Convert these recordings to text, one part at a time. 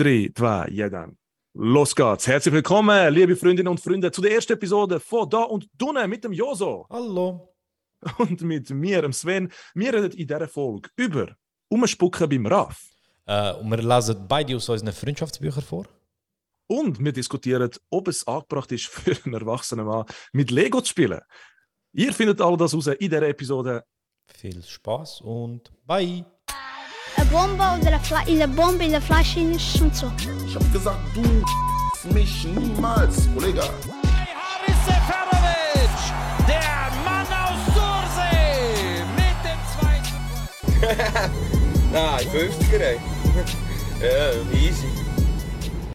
3, 2, ja dann. Los geht's. Herzlich willkommen, liebe Freundinnen und Freunde, zu der ersten Episode von Da und Dunne mit dem Joso. Hallo. Und mit mir, dem Sven. Wir reden in dieser Folge über Umspucken beim RAF. Äh, und wir lesen beide aus unseren Freundschaftsbüchern vor. Und wir diskutieren, ob es angebracht ist für einen erwachsenen Mann mit Lego zu spielen. Ihr findet all das raus in dieser Episode. Viel Spaß und bye. Eine Bombe oder eine, Fla eine Bombe in der Flasche ist und so. Ich hab gesagt, du mich niemals, Kollege. Haris Seferovic, der Mann aus Sursee, mit dem 2 zu 2. Nein, 50er, ey. ja, easy.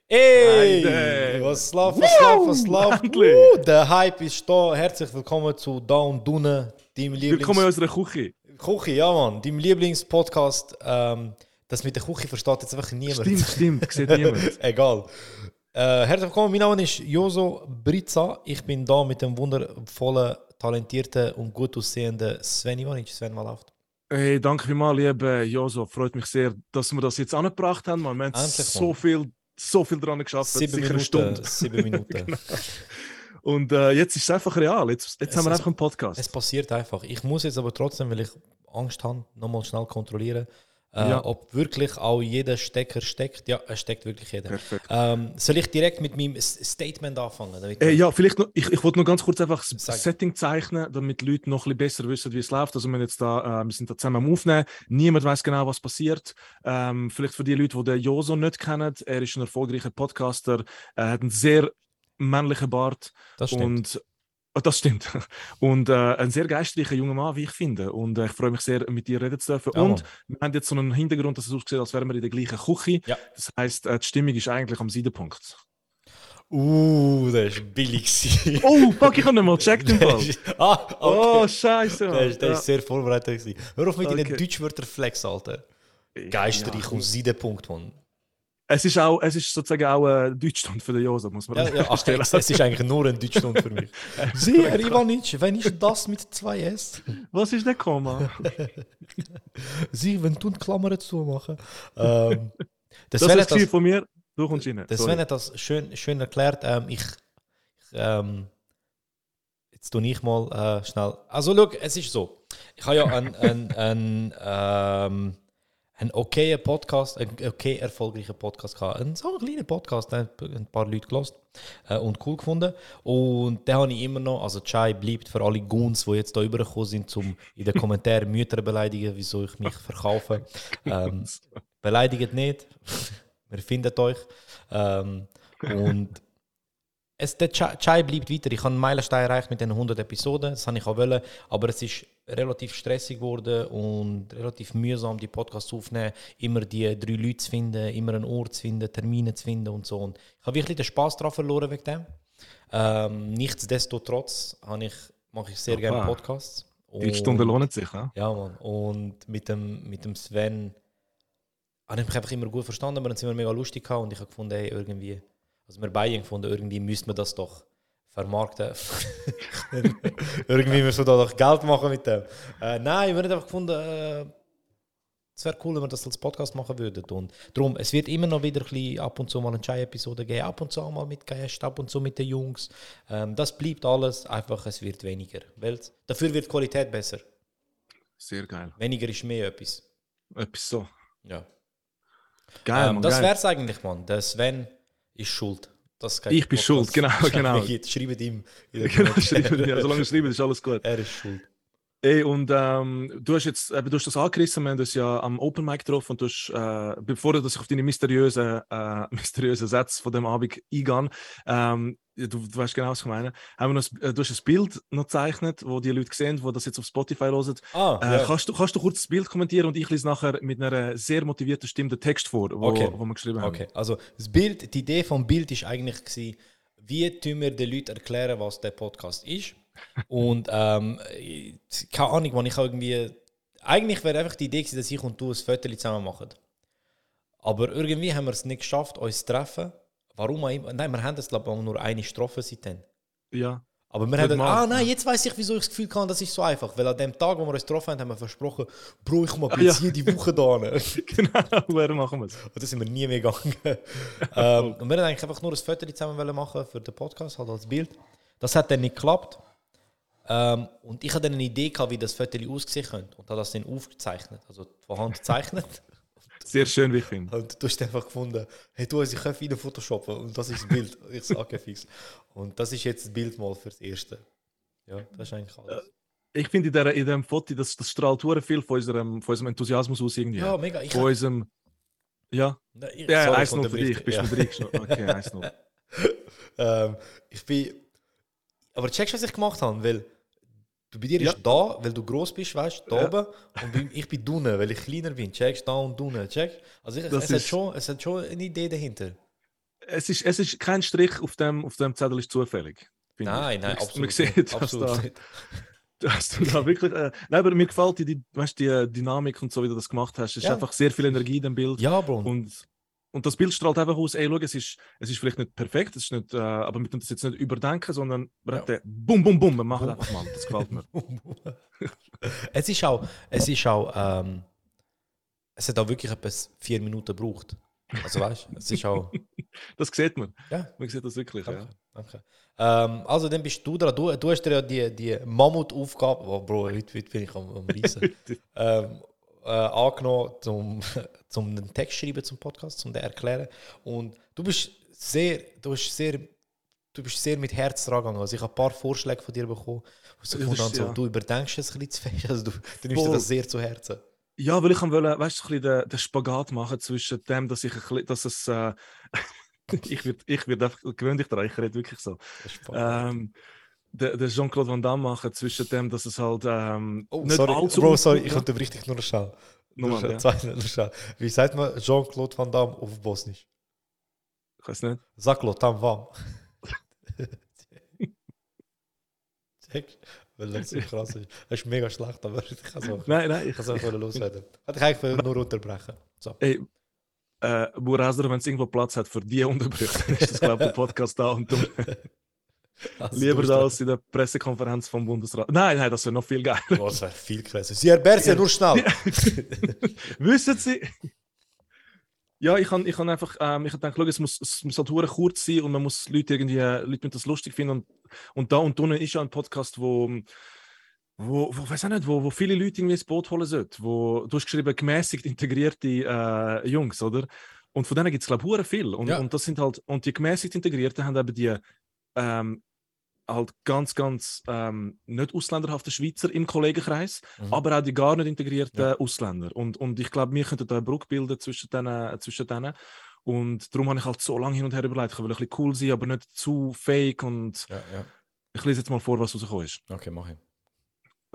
Hey! Heide. Was läuft, was läuft, was läuft? Uh, der Hype ist da. Herzlich willkommen zu Da und Dunne, deinem Willkommen in Lieblings... unserer Küche. Küche, ja Mann, deinem Lieblingspodcast. Ähm, das mit der Küche versteht jetzt einfach niemand. Stimmt, stimmt, sieht niemand. Egal. Äh, herzlich willkommen, mein Name ist Joso Britza. Ich bin da mit dem wundervollen, talentierten und gut aussehenden Sven Ivanic. Sven, mal läuft. Hey, danke vielmals, lieber Joso. Freut mich sehr, dass wir das jetzt angebracht haben. Man, wir haben so viel, so viel dran geschafft. Sieben sicher eine Minuten. Stunde. Sieben Minuten. Und äh, jetzt ist es einfach real. Jetzt, jetzt Es haben wir einfach einen Podcast. Es passiert einfach. Ich muss jetzt aber trotzdem, weil ich Angst habe, nochmal schnell kontrollieren, äh, Ja. ob wirklich auch jeder Stecker steckt. Ja, es steckt wirklich jeder. Ähm, soll ich direkt mit meinem Statement anfangen? Äh, ja, vielleicht noch, ich, ich wollte noch ganz kurz einfach das Sag. Setting zeichnen, damit die Leute noch ein bisschen besser wissen, wie es läuft. Also wir, jetzt da, äh, wir sind da zusammen am Aufnehmen. Niemand weiß genau, was passiert. Ähm, vielleicht für die Leute, die den Joso nicht kennen, er ist ein erfolgreicher Podcaster, er hat einen sehr männlichen Bart das stimmt. und Ah, das stimmt. Und äh, ein sehr geistreicher junger Mann, wie ich finde. Und äh, ich freue mich sehr, mit dir reden zu dürfen. Ja, und Mann. wir haben jetzt so einen Hintergrund, dass es aussieht, als wären wir in der gleichen Küche. Ja. Das heißt, äh, die Stimmung ist eigentlich am Siedepunkt. Uh, das war billig. Oh, fuck, ich habe nicht mal gecheckt im Fall. ah, Oh, okay. scheiße. Der ist, der Ja. ist sehr vorbereitet. Gewesen. Hör auf mit Okay. deinen Deutschwörter-Flex, Alter. Geisterreich und Siedepunkt, Mann. Es ist, auch, es ist sozusagen auch ein Deutschland für den Josa, muss man Ja, ja, ach, es, es ist eigentlich nur ein Deutschland für mich. Sehr, Ivanic, wenn ist das mit 2S? Was ist der Komma? Sie, wenn du Klammern zu machen. Ähm, Das das ist das das, von mir. Du kommst rein. der Sorry. Sven hat das schön, schön erklärt. Ähm, ich, ich ähm, jetzt tue ich mal äh, schnell. Also, schau, es ist so. Ich habe ja einen ein, ein, ähm, einen okayen Podcast, einen okay erfolgreichen Podcast gehabt. Einen so einen kleinen Podcast, den ein paar Leute gelost äh, und cool gefunden. Und den habe ich immer noch, also Chai bleibt für alle Goons, die jetzt da übergekommen sind, um in den Kommentaren Mütter beleidigen, wieso ich mich verkaufe. Ähm, beleidigt nicht. Wir finden euch. Ähm, und es, der Chai Chai bleibt weiter. Ich habe einen Meilenstein erreicht mit den 100 Episoden. Das habe ich auch wollen. Aber es ist relativ stressig geworden und relativ mühsam, die Podcasts aufzunehmen. Immer die drei Leute zu finden, immer einen Ort zu finden, Termine zu finden und so. Und ich habe wirklich den Spaß daran verloren wegen dem. Ähm, nichtsdestotrotz ich, mache ich sehr gerne Opa. Podcasts. Die Stunde Und- lohnt sich. Ja? ja, Mann. Und mit dem, mit dem Sven habe ich mich einfach immer gut verstanden. Wir haben es immer mega lustig gehabt und ich habe gefunden, hey, irgendwie, also wir beide gefunden, irgendwie müsste man das doch vermarkten. irgendwie müssen wir da doch Geld machen mit dem. Äh, nein, wir haben einfach gefunden, äh, es wäre cool, wenn wir das als Podcast machen würden. Und darum, es wird immer noch wieder ein bisschen ab und zu mal eine Chai-Episode geben, ab und zu mal mit Gästen, ab und zu mit den Jungs. Ähm, das bleibt alles, einfach es wird weniger. Weil dafür wird die Qualität besser. Sehr geil. Weniger ist mehr etwas. Etwas so. Ja. Geil, ähm, Mann, das wäre es eigentlich, Mann. Der Sven ist schuld. Das Ich bin schuld, genau, genau. Schreibt ihm. Genau, schreiben, ja, solange schreiben, ist alles gut. er ist schuld. Ey, und ähm, du hast jetzt, eben, du hast das angerissen, wir haben das ja am Open Mic getroffen und du hast, äh, bevor dass ich auf deine mysteriösen, äh, mysteriösen Sätze von dem Abend eingehe, ähm, du, du weißt genau, was ich meine, haben wir noch, ein- äh, du hast ein Bild noch gezeichnet, wo die Leute sehen, die das jetzt auf Spotify hören. Ah, Äh, ja. kannst, du, kannst du kurz das Bild kommentieren und ich lese nachher mit einer sehr motivierten Stimme den Text vor, wo, Okay. wo wir geschrieben haben. Okay, also das Bild, die Idee vom Bild ist eigentlich gewesen, wie tun wir den Leuten erklären, was der Podcast ist. Und ähm, keine Ahnung, man ich habe irgendwie. Eigentlich wäre einfach die Idee gewesen, dass ich und du ein Foto zusammen machen. Aber irgendwie haben wir es nicht geschafft, uns zu treffen. Warum auch immer. Nein, wir haben es, glaube ich, nur eine Strophe seitdem. Ja. Aber wir haben, ah nein, jetzt weiß ich, wieso ich das Gefühl hatte, das ist so einfach. Weil an dem Tag, wo wir uns getroffen haben, haben wir versprochen, Bro, ich komme jetzt jede Woche da genau, woher machen wir es? Und da sind wir nie mehr gegangen. ähm, und wir haben eigentlich einfach nur ein Foto zusammen wollen machen für den Podcast, halt als Bild. Das hat dann nicht geklappt. Ähm, und ich hatte eine Idee gehabt, wie das Foto aussehen könnte. Und habe das dann aufgezeichnet, also von Hand gezeichnet. Sehr schön, wie ich finde. Und du hast einfach gefunden, hey du, ich kann wieder photoshoppen und das ist das Bild. ich sage, fix. Und das ist jetzt das Bild mal fürs Erste. Ja, das ist eigentlich alles. Ich finde in, der- in dem Foto, das, das strahlt viel von unserem, von unserem Enthusiasmus aus irgendwie. Ja, mega. Ich von unserem. Ja, Nein, ich- ja, sorry, eins noch für dich. Bist Ja. du reingeschaut? Okay, eins noch. ähm, ich bin. Aber checkst du, was ich gemacht habe? Weil du bei dir Ja. ist da, weil du groß bist, weißt du, da Ja. oben. Und bei- ich bin unten, weil ich kleiner bin. Checkst da und unten. Check. Also ich, es, hat schon, es hat schon eine Idee dahinter. Es ist, es ist kein Strich auf dem, auf dem Zettel ist zufällig. Nein, ich. nein, Man- absolut. Man sieht, nicht. absolut da, nicht. dass du da wirklich. Äh, nein, aber mir gefällt die, die, weißt, die äh, Dynamik und so, wie du das gemacht hast. Es ist Ja. einfach sehr viel Energie in dem Bild. Ja, Bro. Und, und das Bild strahlt einfach aus, ey, schau, es ist, es ist vielleicht nicht perfekt, es ist nicht, äh, aber wir tun das jetzt nicht überdenken, sondern wir Ja. Bum, Bum, Bum, wir machen Bum. einfach mal. Das gefällt mir. es ist auch, es ist auch, ähm, es hat auch wirklich etwas vier Minuten gebraucht. Also weißt du, es ist auch. Das sieht man. Ja. Man sieht das wirklich, ja. Danke. danke. Ähm, also dann bist du dran. Du, du hast dir ja die, die Mammutaufgabe, oh, Bro, heute, heute bin ich am, am Reisen, ähm, äh, angenommen, zum, zum einen Text schreiben zum Podcast, zum den erklären. Und du bist sehr, du bist sehr, du bist sehr mit Herz dran gegangen. Also ich habe ein paar Vorschläge von dir bekommen, wo ich habe, so, ja. du überdenkst es ein bisschen zu fest. Also du, du nimmst dir das sehr zu Herzen. Ja, weil ich wollen, weißt du, ein bisschen den, den Spagat machen zwischen dem, dass ich ein bisschen, dass es, äh, ich werde ich werd einfach gewöhnlich daran, ich rede wirklich so. Ähm, den, den Jean-Claude Van Damme machen zwischen dem, dass es halt ähm, oh, nicht sorry, allzu Bro, sorry, ich Ja, unterbrich dich nur schnell. Nur schnell, ja. zwei- nur schnell. Wie sagt man Jean-Claude Van Damme auf Bosnisch? Ich weiß nicht. Zaklo, tam vam. Check. Weil das so krass ist. Das ist mega schlecht, aber ich kann es auch, Nein, nein, ich, ich kann's auch loswerden. Hätte ich eigentlich nur unterbrechen. So. Ey, äh, Burazder, wenn es irgendwo Platz hat für die Unterbrüche, dann ist das, glaube ich, der Podcast da und du, Also, lieber da als in der Pressekonferenz vom Bundesrat. Nein, nein, das wäre noch viel geiler. Oh, das wäre viel krasser. Sie Berse, Ja. nur schnell. Wissen Sie? Ja, ich habe ich einfach, ähm, ich hab gedacht, schau, es muss, es muss halt hure kurz sein und man muss Leute irgendwie, Leute müssen das lustig finden und, und da und unten ist ja ein Podcast, wo, wo, wo weiß auch nicht, wo, wo viele Leute irgendwie ins Boot holen sollten, wo, du hast geschrieben, gemäßigt integrierte äh, Jungs, oder? Und von denen gibt es, glaube ich, viel und, Ja. und das sind halt, und die gemäßigt Integrierten haben eben die, ähm, halt ganz, ganz ähm, nicht ausländerhafte Schweizer im Kollegenkreis, Mhm. aber auch die gar nicht integrierten Ja. Ausländer. Und, und ich glaube, wir könnten da eine Brücke bilden zwischen denen, zwischen denen. Und darum habe ich halt so lange hin und her überlegt, ich will ein bisschen cool sein, aber nicht zu fake. Und Ja, ja. ich lese jetzt mal vor, was rausgekommen ist. Okay, mach ich.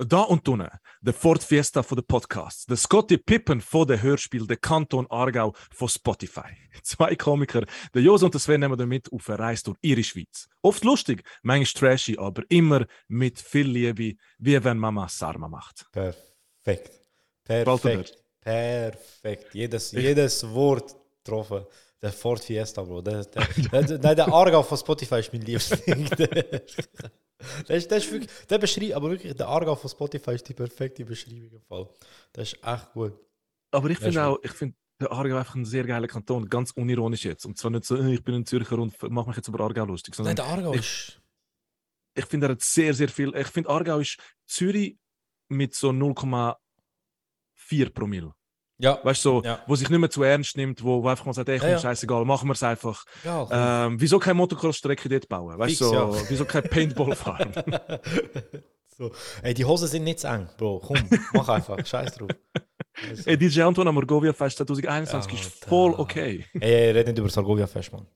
Da und unten, der Ford Fiesta von den Podcasts, der Scotty Pippen von den Hörspiel, der Kanton Aargau von Spotify. Zwei Komiker, der Jos und der Sven nehmen damit auf eine Reise durch ihre Schweiz. Oft lustig, manchmal trashy, aber immer mit viel Liebe, wie wenn Mama Sarma macht. Perfekt. Perfekt. Perfekt. Jedes, jedes Wort getroffen. Der Ford Fiesta, Bro. Der, der, der, der Aargau von Spotify ist mein Liebling. Der, ist, der, ist wirklich, der beschreibt, aber wirklich, der Aargau von Spotify ist die perfekte Beschreibung im Fall. Das ist echt gut. Aber ich finde auch, ich finde der Aargau einfach ein sehr geiler Kanton, ganz unironisch jetzt. Und zwar nicht so, ich bin ein Zürcher und mache mich jetzt über Aargau lustig, sondern Nein, der Aargau ich- ist. ich finde, er hat sehr, sehr viel. Ich finde, Aargau ist Zürich mit so 0,4 Promille. Ja, Weißt du, so, Ja. wo sich nicht mehr zu ernst nimmt, wo, wo einfach mal sagt, ey, komm, Ja, ja. scheißegal, machen wir es einfach. ja. Ähm, wieso keine Motocross-Strecke dort bauen? Weißt Fix, du, so, wieso kein Paintball-Farm? so. Ey, die Hosen sind nicht zu eng, Bro. Komm, mach einfach. Scheiß drauf. Also, ey, DJ Anton am Morgovia Fest 2021 ist Alter. voll okay. ey, ey, red nicht über Salgovia Fest, Mann.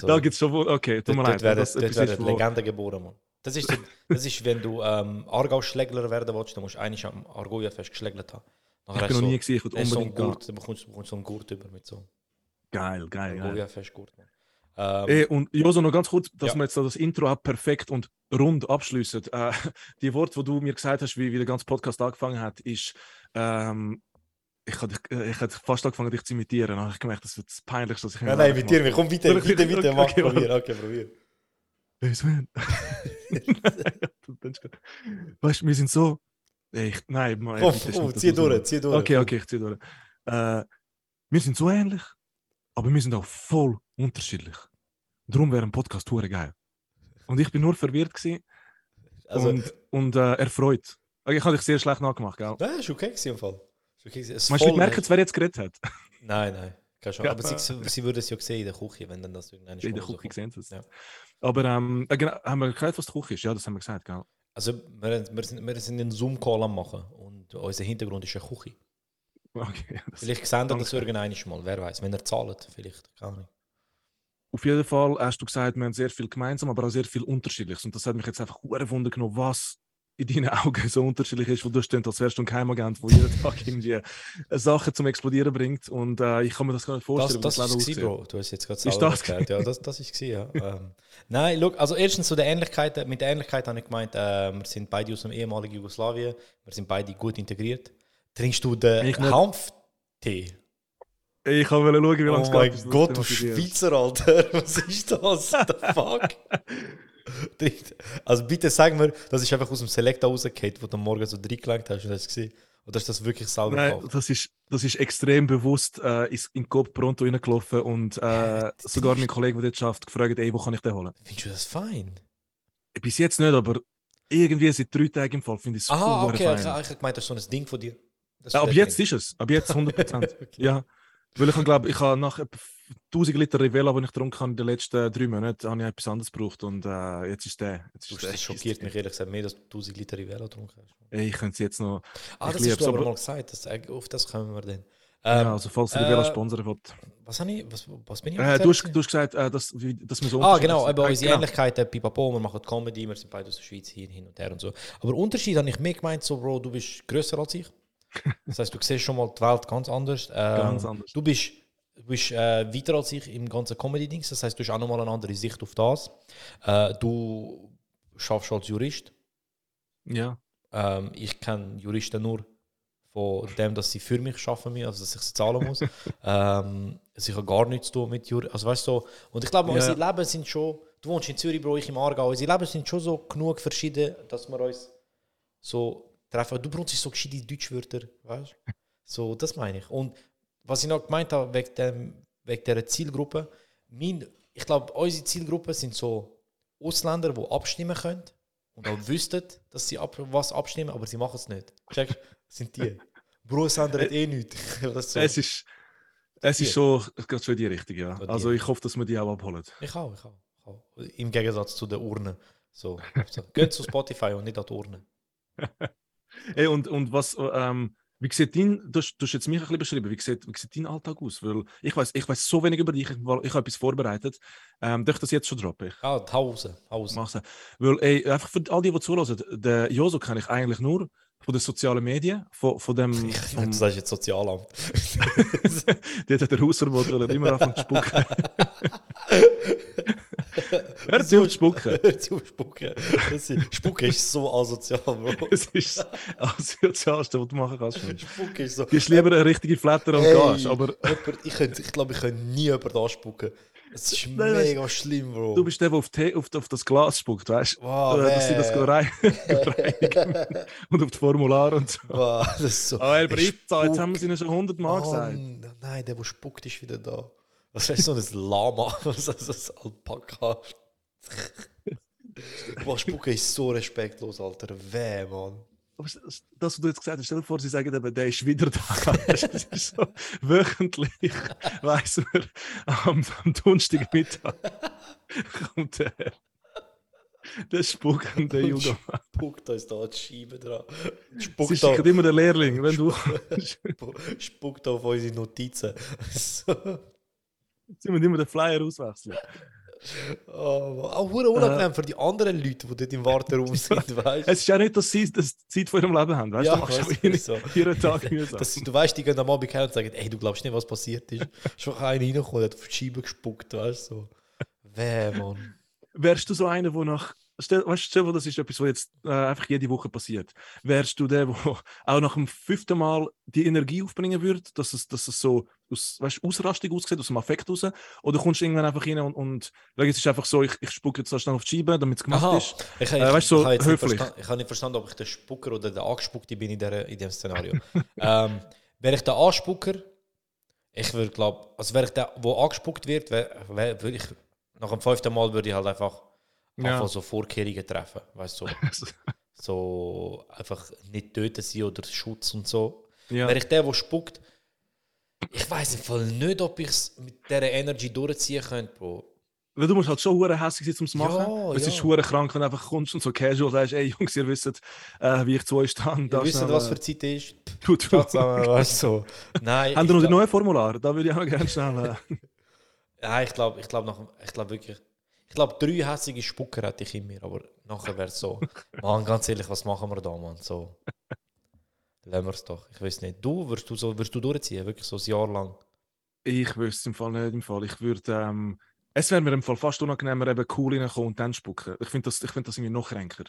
So. Da gibt es schon, wohl- okay, tut Dort, mir dort leid. das dort etwas werden ist, Legenden geboren, Mann. Das ist, das ist wenn du ähm, Aargau-Schlägler werden willst, dann musst du eigentlich am Argoia-Fest geschlägelt haben. Nachher ich bin noch nie gesehen, ich würde du so einen unbedingt. Gurt, dann bekommst bekommst so einen Gurt über mit so Geil, geil, geil. Argoia-Fest Gurt, Mann. Ähm, Ey, und Joso, noch ganz kurz, dass Ja. wir jetzt da das Intro auch perfekt und rund abschließen. Äh, die Worte, die du mir gesagt hast, wie, wie der ganze Podcast angefangen hat, ist, ähm, ich hatte ich hatte fast angefangen, dich zu imitieren. Dann habe ich gemerkt, das wird das Peinlichste, was ich nein, nein, mit dir, wir kommen weiter, Soll ich- weiter, weiter, okay, mach, okay, probier, okay, probier. Hey Sven. weißt du, wir sind so. Ich, nein, man, Komm, bitte, komm, stimmt das zieh durch, zieh durch. Okay, okay, ich zieh durch. Äh, wir sind so ähnlich, aber wir sind auch voll unterschiedlich. Darum wäre ein Podcast hure geil. Und ich bin nur verwirrt gewesen Also, und, und äh, erfreut. Okay, Ich habe dich sehr schlecht nachgemacht, gell? nein, ist okay gewesen im Fall. Es Meinst du, merken, wer jetzt geredet hat? Nein, nein. Keine Chance. Ja. Aber sie, sie würde es ja sehen in der Küche, wenn dann das irgendwann In der Küche gesehen. Das. Ja. Aber ähm, äh, genau, haben wir erklärt, was die Küche ist? Ja, das haben wir gesagt, gell? Also, wir, wir, sind, wir sind einen Zoom-Call am machen und unser Hintergrund ist eine Küche. Okay. Vielleicht sehen wir das irgendwann mal, wer weiß. Wenn er zahlt, vielleicht. Keine Ahnung. auf jeden Fall hast du gesagt, wir haben sehr viel gemeinsam, aber auch sehr viel Unterschiedliches. Und das hat mich jetzt einfach hure Wunder genommen, was in deinen Augen so unterschiedlich ist, wo du stehst, als wärst du ein Geheimagent, der jeden Tag irgendwie äh, Sachen zum Explodieren bringt. Und äh, ich kann mir das gar nicht Das, vorstellen, das ist Leben es, aussieht. Bro. Du hast jetzt gerade Ist selber das erklärt. Ja, das, das ist ja. ähm, nein, look, also erstens zu der Ähnlichkeit. Mit der Ähnlichkeit habe ich gemeint, äh, wir sind beide aus dem ehemaligen Jugoslawien. Wir sind beide gut integriert. Trinkst du den. Hanftee? Ich kann schauen, wie lange Oh es mein geht, bis du Gott, du das. Schweizer, Alter. Was ist das? The fuck? Also bitte sag mir, das ist einfach aus dem Selecta rausgefallen, wo du am morgen so reingelangt hast und hast gesehen. Oder ist das wirklich selber Nein, gekauft? das ist, das ist extrem bewusst äh, in Coop Pronto reingelaufen und äh, sogar mein Kollege, der dort schafft, gefragt, ey, wo kann ich den holen? Findest du das fein? Bis jetzt nicht, aber irgendwie seit drei Tagen im Fall finde ich es hure okay, fein. ich ich habe gemeint, das ist so ein Ding von dir. Ja, ab ist jetzt der ist es. Ab jetzt 100%. Okay. Ja. Weil ich glaube, ich habe nach etwa 1000 Liter Rivella, die ich getrunken habe in den letzten drei Monaten, habe ich etwas anderes gebraucht und äh, jetzt ist der. Jetzt Du, ist der das schockiert mich ehrlich gesagt mehr, dass du 1000 Liter Rivella getrunken hast. Ich könnte es jetzt noch. Ah, das hast du aber aber- mal gesagt. Das, äh, auf das kommen wir dann. ja, Ähm, also, falls Rivella äh, sponsern will. was, habe ich, was, was bin ich? Äh, du, hast, du hast gesagt, äh, dass, wie, dass wir so Ah, genau, eben Äh, unsere genau. Ähnlichkeiten, pipapo, wir machen Comedy, wir sind beide aus der Schweiz hier hin und her und so. Aber Unterschied habe ich mehr gemeint, so, Bro, du bist grösser als ich. Das heißt, du siehst schon mal die Welt ganz anders. Ähm, Ganz anders. Du bist, du bist äh, weiter als ich im ganzen Comedy-Dings, das heißt, du hast auch nochmal eine andere Sicht auf das. Äh, du schaffst als Jurist. Ja. Ähm, ich kenne Juristen nur von dem, dass sie für mich arbeiten müssen, also dass ich sie zahlen muss. ähm, also ich habe gar nichts zu tun mit Juristen. Also weißt du, so. und ich glaube, Ja. unsere Leben sind schon, du wohnst in Zürich, Bro, ich im Aargau, unsere Leben sind schon so genug verschieden, dass wir uns so treffen. Du benutzt so gescheite Deutschwörter, weißt du? So, das meine ich. Und was ich noch gemeint habe, wegen, dem, wegen dieser Zielgruppe, mein, ich glaube, unsere Zielgruppe sind so Ausländer, die abstimmen können und auch wüssten, dass sie ab, was abstimmen, aber sie machen es nicht. Check, sind die. Ändert eh nichts. Das ist so. Es ist, es ist schon, geht schon die Richtung, ja. Also ich hoffe, dass wir die auch abholen. Ich auch, ich auch, ich auch. Im Gegensatz zu den Urnen. So. Geht zu Spotify und nicht an die Urne. Ey, und, und was, äh, ähm, wie sieht dein, du, hast- du hast jetzt mich ein bisschen beschrieben, wie sieht, wie sieht dein Alltag aus? Weil ich weiß ich weiß so wenig über dich, ich, ich habe etwas vorbereitet. Ähm, darf ich das jetzt schon droppen? Ich Ah. Hause. mach's. Weil, ey, einfach für all die, die zuhören, den Joso kenne ich eigentlich nur von den sozialen Medien, von, von dem... Ich Vom, das ist jetzt Sozialamt. Dort hat der Hausverbot immer anfangen zu spucken. Hör zu auf spucken. Hör zu spucken. Spucken ist so asozial, Bro. Das ist das Sozialste, was du machen kannst. Spucken ist so. Du bist lieber eine richtige Flatter und Ey, gehst, aber jemand, ich, glaube, ich könnte nie jemand anspucken. Es ist Nein, weißt- mega schlimm, Bro. du bist der, der auf, Tee, auf, auf das Glas spuckt, weißt du? Wow, Äh, dass sie das rein, reinigen und auf die Formulare und so. wow, das ist so. Oh, Der Britta, jetzt haben wir es ihnen schon 100 Mal Oh, gesagt. nein, der, der spuckt, ist wieder da. Das ist so ein Lama, so ein Alpaka. Boah, Spucken ist so respektlos, Alter. Weh, Mann. Das, das, was du jetzt gesagt hast, stell dir vor, sie sagen eben, der ist wieder da. Es ist so, wöchentlich weiss man, am, am Donnerstagmittag kommt der, der spuckende Junge. Spuckt uns da die Scheibe dran. Sie Spuckt da, schicken immer den Lehrling, wenn du... spuckt auf unsere Notizen. Sie müssen immer den Flyer auswechseln. Oh, auch hure unangenehm für die anderen Leute, die dort im Warteraum sind, weißt Es ist ja nicht, dass sie das Zeit von ihrem Leben haben. Weißt du, Ja, da machst weiss, du so. jeden Tag mühsam. Das, du weißt, die gehen am Abend her und sagen, ey, du glaubst nicht, was passiert ist. Ist einfach einer reingekommen, hat auf die Scheibe gespuckt, weißt du. So. Weh, Mann. Wärst du so einer, der nach. Stell, weißt, vor, das ist etwas, was jetzt äh, einfach jede Woche passiert. Wärst du der, der auch nach dem fünften Mal die Energie aufbringen würde, dass es, dass es so aus weißt, Ausrastung ausgesehen, aus dem Affekt raus, oder kommst du irgendwann einfach rein und, und es ist einfach so, ich, ich spucke jetzt so schnell auf die Scheibe, damit es gemacht Aha, ist. ich, ich, Äh, weißt so ich, habe jetzt nicht höflich. verstanden- ich habe nicht verstanden, ob ich der Spucker oder der Angespuckte bin in, der, in dem Szenario. ähm, wäre ich der Anspucker, ich würde glaube, also wäre ich der, wo angespuckt wird, würde ich nach dem fünften Mal würde ich halt einfach, Ja. einfach so Vorkehrungen treffen, weißt du, so, so einfach nicht töten sie oder Schutz und so. ja. Wäre ich der, der spuckt, ich weiß im Fall nicht, ob ich es mit dieser Energy durchziehen könnte, Bro. Weil du musst halt schon hure hässlich sein, um es zu machen. Ja, es ja. ist hure krank, wenn du einfach kommst und so casual sagst, ey Jungs, ihr wisst, äh, wie ich zu euch stehe. Ihr wisst, was für Zeit ist. Tut, Schaut zusammen, weißt du, so. Nein, Haben wir noch die glaub- neue Formular? Da würde ich auch gerne schnell. Äh, Ja, ich glaube, ich glaube, nach, ich glaube wirklich, ich glaube, drei hässliche Spucker hätte ich in mir, aber nachher wäre es so, Mann, ganz ehrlich, was machen wir da, Mann? So, lassen wir es doch. Ich weiß nicht. Du, wirst du so, wirst du durchziehen, wirklich so ein Jahr lang? ich wüsste es im Fall nicht. Im Fall. Ich würde. Ähm, es wäre mir im Fall fast unangenehmer, eben cool reinkommen und dann spucken. Ich finde das, ich find das irgendwie noch kränker.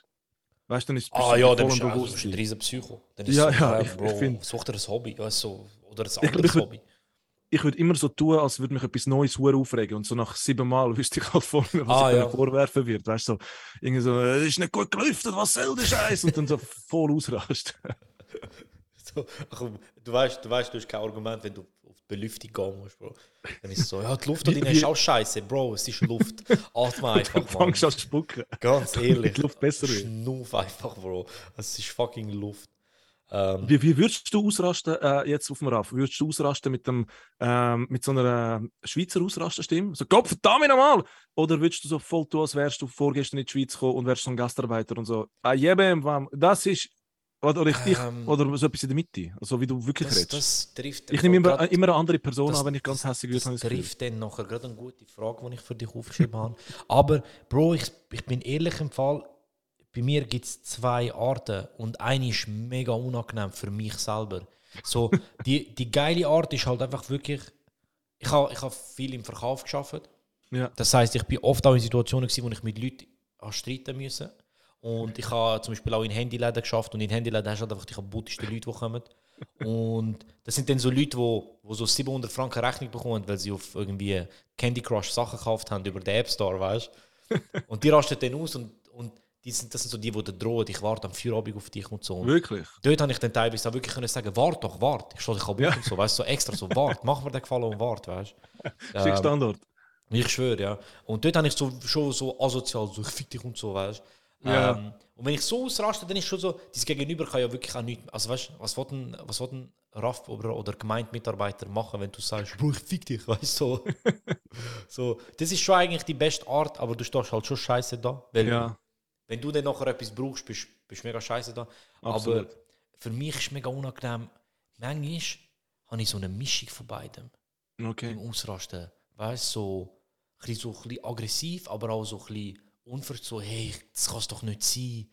Weißt du, dann ist Ah ja, dann bist du, also, bist ein riesen Psycho. Dann ist Ja, so, ja, äh, ich- ich Bro, find- such dir ein Hobby, so, oder ein glaub, ich anderes würd- Hobby. ich würde immer so tun, als würde mich etwas Neues hure aufregen. Und so nach sieben Mal wüsste ich halt voll, was Ah, ich ja. ja. vorwerfen wird. Weißt du, so, irgendwie so, äh, ist nicht gut gelüftet, was soll der Scheiß? Und dann so voll ausrast. So, ach, du, weißt, du weißt, du hast kein Argument, wenn du auf die Belüftung gehen musst, Bro. Dann ist es so, ja, die Luft da drin ist auch scheiße, Bro, es ist Luft. Atme einfach, Mann. fangst an zu spucken. Ganz ehrlich. Die Luft besser wird. Schnuff einfach, Bro. Es ist fucking Luft. Ähm, Wie, wie würdest du ausrasten äh, jetzt auf dem Raff? Würdest du ausrasten mit, dem, ähm, mit so einer äh, Schweizer Ausrastenstimme? So, Gott verdammt nochmal! Oder würdest du so voll tun, als wärst du vorgestern in die Schweiz gekommen und wärst so ein Gastarbeiter und so, ah, jebem, das ist. Oder, oder, ich, Ähm, oder so etwas in der Mitte, also wie du wirklich das, redest. das trifft ich nehme immer, immer eine andere Person das- an, wenn ich ganz hässlich das ich das Gefühl. trifft dann nachher gerade eine gute Frage, die ich für dich aufgeschrieben habe. Aber, Bro, ich, ich bin ehrlich im Fall, bei mir gibt es zwei Arten und eine ist mega unangenehm für mich selber. So, die, die geile Art ist halt einfach wirklich, ich habe ich hab viel im Verkauf geschafft. Ja. Das heißt, ich bin oft auch in Situationen, gewesen, wo ich mit Leuten streiten musste. Und ich habe zum Beispiel auch in Handyläden geschafft und in Handyläden hast du halt einfach die kaputtsten Leute, die kommen. Und das sind dann so Leute, die, die so 700 Franken Rechnung bekommen, weil sie auf irgendwie Candy Crush Sachen gekauft haben über den App Store, weißt du? Und die rasten dann aus und, und die sind, das sind so die, die drohen, ich warte am Feierabend auf dich und so. Und Wirklich? dort habe ich dann teilweise auch wirklich können sagen, warte doch, warte, ich stehe dich kaputt Ja. und so, weißt du, so extra so, warte, mach mir den Gefallen und warte, weißt du? Ähm, Standard. ich schwöre, ja. Und dort habe ich so, schon so asozial, so ich fick dich und so, weißt du. Ja. Ähm, und wenn ich so ausraste, dann ist schon so, das Gegenüber kann ja wirklich auch nichts, also weißt du, was will ein, was will ein RAF oder, oder Gemeindemitarbeiter machen, wenn du sagst, Bro, ich fick dich, weißt du, so. so. Das ist schon eigentlich die beste Art, aber du stehst halt schon scheiße da, weil Ja, wenn du dann nachher etwas brauchst, bist du mega scheiße da. Aber Absolut. für mich ist es mega unangenehm, manchmal habe ich so eine Mischung von beidem okay. im Ausrasten. Weißt du, so, so ein bisschen aggressiv, aber auch so ein bisschen unver so, hey, das kann es doch nicht sein.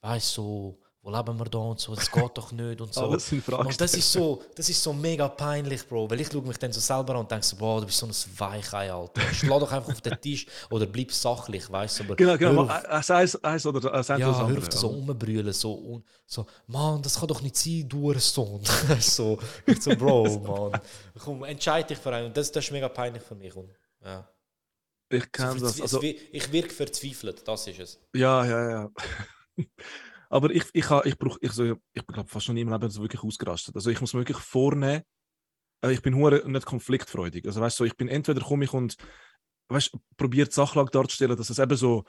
Weißt du, so, wo leben wir da und so, das geht doch nicht und so. Alles in Frage und das ist so, das ist so mega peinlich, Bro. Weil ich schaue mich dann so selber an und denke so, boah, du bist so ein Weichei, Alter. Schlag doch einfach auf den Tisch oder bleib sachlich, weißt du. Aber Genau, genau. Eins, eins, eins oder eins ja, das hör auf so rumbrüllen, so, und, so, Mann, das kann doch nicht sein, du Sohn. so, ich so, Bro, Mann. Komm, entscheide dich für einen. Und das, das ist mega peinlich für mich. Und, ja. Ich kenne das. Also, ich wirke verzweifelt, das ist es. Ja, ja, ja. Aber ich, ich, ha- ich, brauch, ich, so, ich bin glaub, fast noch nie im Leben so wirklich ausgerastet. Also ich muss wirklich vornehmen, äh, ich bin hure nicht konfliktfreudig. Also weißt du, so, ich bin entweder komme ich und weißt, probiert die Sachlage darzustellen, dass es eben so,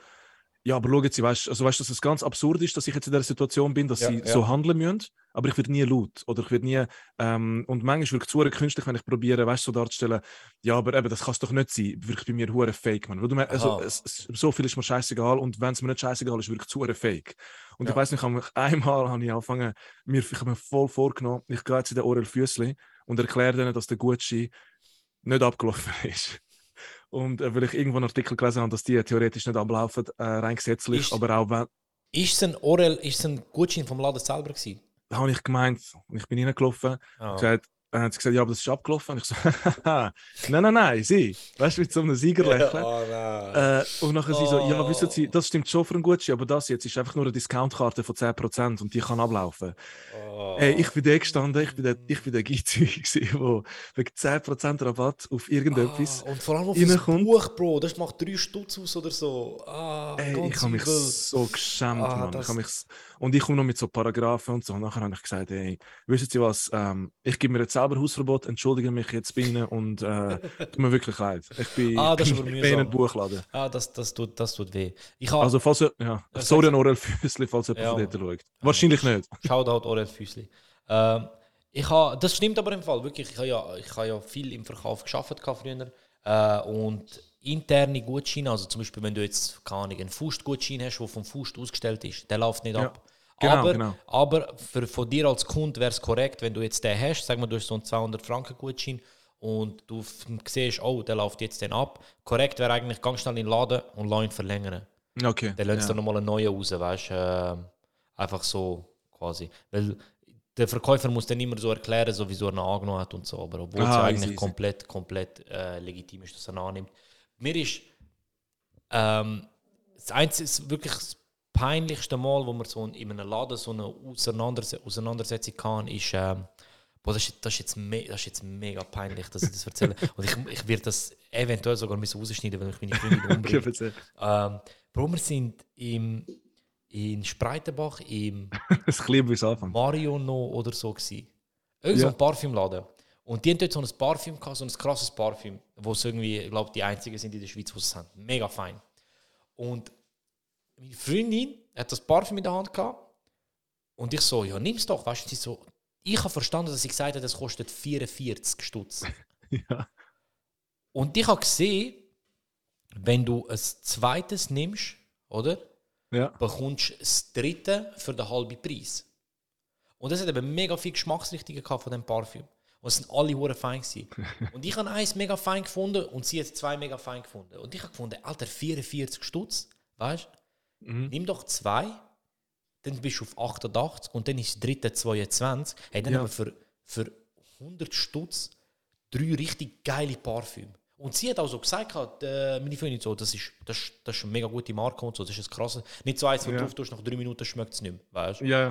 ja, aber schauen Sie, weißt, also weißt, dass es ganz absurd ist, dass ich jetzt in der Situation bin, dass Ja, sie ja. so handeln müssen, aber ich werde nie laut oder ich werde nie, ähm, und manchmal wirkt es hure künstlich, wenn ich probiere, weißt, so darzustellen, ja, aber eben, das kann es doch nicht sein, wirklich bei mir hure fake, man. Du, also, es, es, so viel ist mir scheißegal und wenn es mir nicht scheißegal ist, wirkt es hure fake. Und Ja. ich weiß nicht, ich mich- einmal habe ich angefangen, mir, ich habe mir voll vorgenommen, ich gehe jetzt in den Orel Füssli und erkläre denen, dass der Gutschein nicht abgelaufen ist. Und äh, weil ich irgendwo einen Artikel gelesen habe, dass die theoretisch nicht ablaufen, äh, rein gesetzlich, Ist- aber auch wenn, Ist es ein Orel, ist es ein Gutschein vom Laden selber gewesen? da habe ich gemeint, und ich bin reingelaufen, Ah. gesagt, dann hat sie gesagt, ja, aber das ist abgelaufen. Und ich so, nein, nein, nein, sie. Weißt du, mit so einem Siegerlächeln. oh nein. Äh, und nachher sie so, ja, Oh. wissen Sie, das stimmt schon für einen Gutschein, aber das jetzt ist einfach nur eine Discountkarte von 10% und die kann ablaufen. Oh. Ey, ich bin der gestanden, ich bin der, ich bin der Geizig wo wegen 10% Rabatt auf irgendetwas. Ah, und vor allem auf das reinkommt. Buch, Bro. Das macht drei Stutz aus oder so. Ah, Ey, ich habe mich so geschämt, Ah, Mann. das- Ich mich, und ich komme noch mit so Paragraphen und so. Und nachher habe ich gesagt, ey, wissen Sie was, ähm, ich gebe mir jetzt selber Hausverbot, entschuldige mich jetzt bei Ihnen und äh, tut mir wirklich leid. Ich bin, Ah, das ist bin in Buchladen. Ah, das, das, tut, das tut weh. Ich habe Also, falls, ja, sorry an Orel Füssli, falls jemand Ja, von dort schaut. Wahrscheinlich nicht. Shoutout Orel Füßli. Ähm, ich ha, das stimmt aber im Fall wirklich. Ich habe ja, ich ha ja viel im Verkauf geschafft früher. Äh, und interne Gutscheine, also zum Beispiel, wenn du jetzt keine Ahnung, einen Fust-Gutschein hast, der vom Fust ausgestellt ist, der läuft nicht Ja. ab. Genau, aber genau. aber für, von dir als Kunde wäre es korrekt, wenn du jetzt den hast, sag mal, du hast so einen 200 Franken Gutschein und du siehst, oh, der läuft jetzt dann ab. Korrekt wäre eigentlich ganz schnell in den Laden und lass verlängern. Okay. Dann lässt ja. dann nochmal einen neuen raus, weißt du? ähm, einfach so quasi. Weil der Verkäufer muss dann immer so erklären, so, wieso er ihn angenommen hat und so. Aber obwohl es ja eigentlich easy. komplett, komplett äh, legitim ist, dass er ihn annimmt. Mir ist ähm, das einzige, wirklich das peinlichste Mal, wo man so in einem Laden so eine Auseinanderse Auseinandersetzung kann, ist, ähm, boah, das, ist, das, ist jetzt me das ist jetzt mega peinlich, dass ich das erzähle. Und ich, ich werde das eventuell sogar müssen rausschneiden, weil ich meine Freundin Okay, umbringe. erzähl. Ähm, Bro, wir sind im, in Spreitenbach im Das Anfang. Mariono oder so gsi. Irgend so Ja. ein Parfümladen. Und die haben dort so ein Parfüm gehabt, so ein krasses Parfüm, wo es irgendwie, ich glaube, die einzigen sind in der Schweiz, die es haben. Mega fein. Und meine Freundin hat das Parfüm in der Hand gehabt und ich so, ja, nimm's doch, weißt du, sie so, ich habe verstanden, dass sie gesagt hat, es kostet 44 Stutz. Ja. Und ich habe gesehen, wenn du ein zweites nimmst, oder? Ja. bekommst du das dritte für den halben Preis. Und es hat eben mega viele Geschmacksrichtungen gehabt von dem Parfüm. Und es sind alle hure fein gewesen. Und ich habe eins mega fein gefunden und sie hat zwei mega fein gefunden. Und ich habe gefunden, Alter, 44 Stutz, weißt du? Nimm doch zwei, dann bist du auf 88 und dann ist das dritte 22. Hey, dann Ja. haben wir für, für 100 Stutz drei richtig geile Parfüm. Und sie hat auch so gesagt, gehabt, äh, meine Freundin, so, das, ist, das, ist- das ist eine mega gute Marke und so, das ist ein krasses. Nicht so eins, wo du Ja. drauf tust, nach drei Minuten schmeckt es nicht mehr, weißt du? Ja.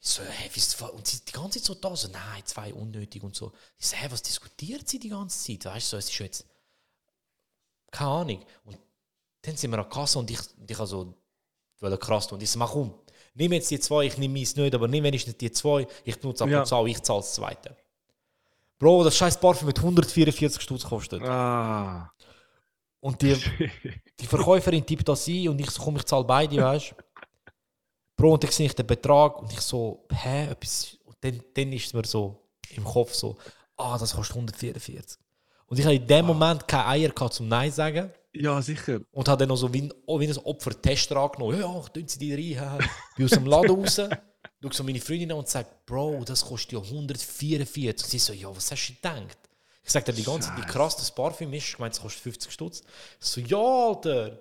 Ich so, hey, das? Und sie die ganze Zeit so da, so, nein, zwei unnötig und so. Ich so, hey, was diskutiert sie die ganze Zeit? Weißt du, so, es ist jetzt, keine Ahnung. Und dann sind wir an der Kasse und ich, und ich habe so, wollte krass tun. Und ich so, mach um, nimm jetzt die zwei, ich nehme meins nicht, aber nimm wenigstens die zwei, ich benutze ab Ja. und zu auch, ich zahle das zweite. Bro, das scheiß Parfüm mit 144 Stutz kostet. Ah. Und die, die Verkäuferin tippt das ein und ich so, komm, ich zahle beide, weißt du? Bro, und dann sehe ich den Betrag und ich so, hä, etwas. Und dann, dann ist es mir so im Kopf so, ah, das kostet 144. Und ich habe in dem Moment keine Eier gehabt, zum Nein zu sagen. Ja, sicher. Und habe dann noch so wie oh, wie ein Opfer Tester angenommen. Ja, ja, tun sie die rein. hä. Bin aus dem Laden raus, schaue so meine Freundin an und sage, Bro, das kostet ja 144. Sie so, ja, was hast du gedacht? Ich sage dir die ganze Zeit, wie krass das Parfüm ist. Ich meine, es kostet 50 Stutz. Ich so, ja, Alter.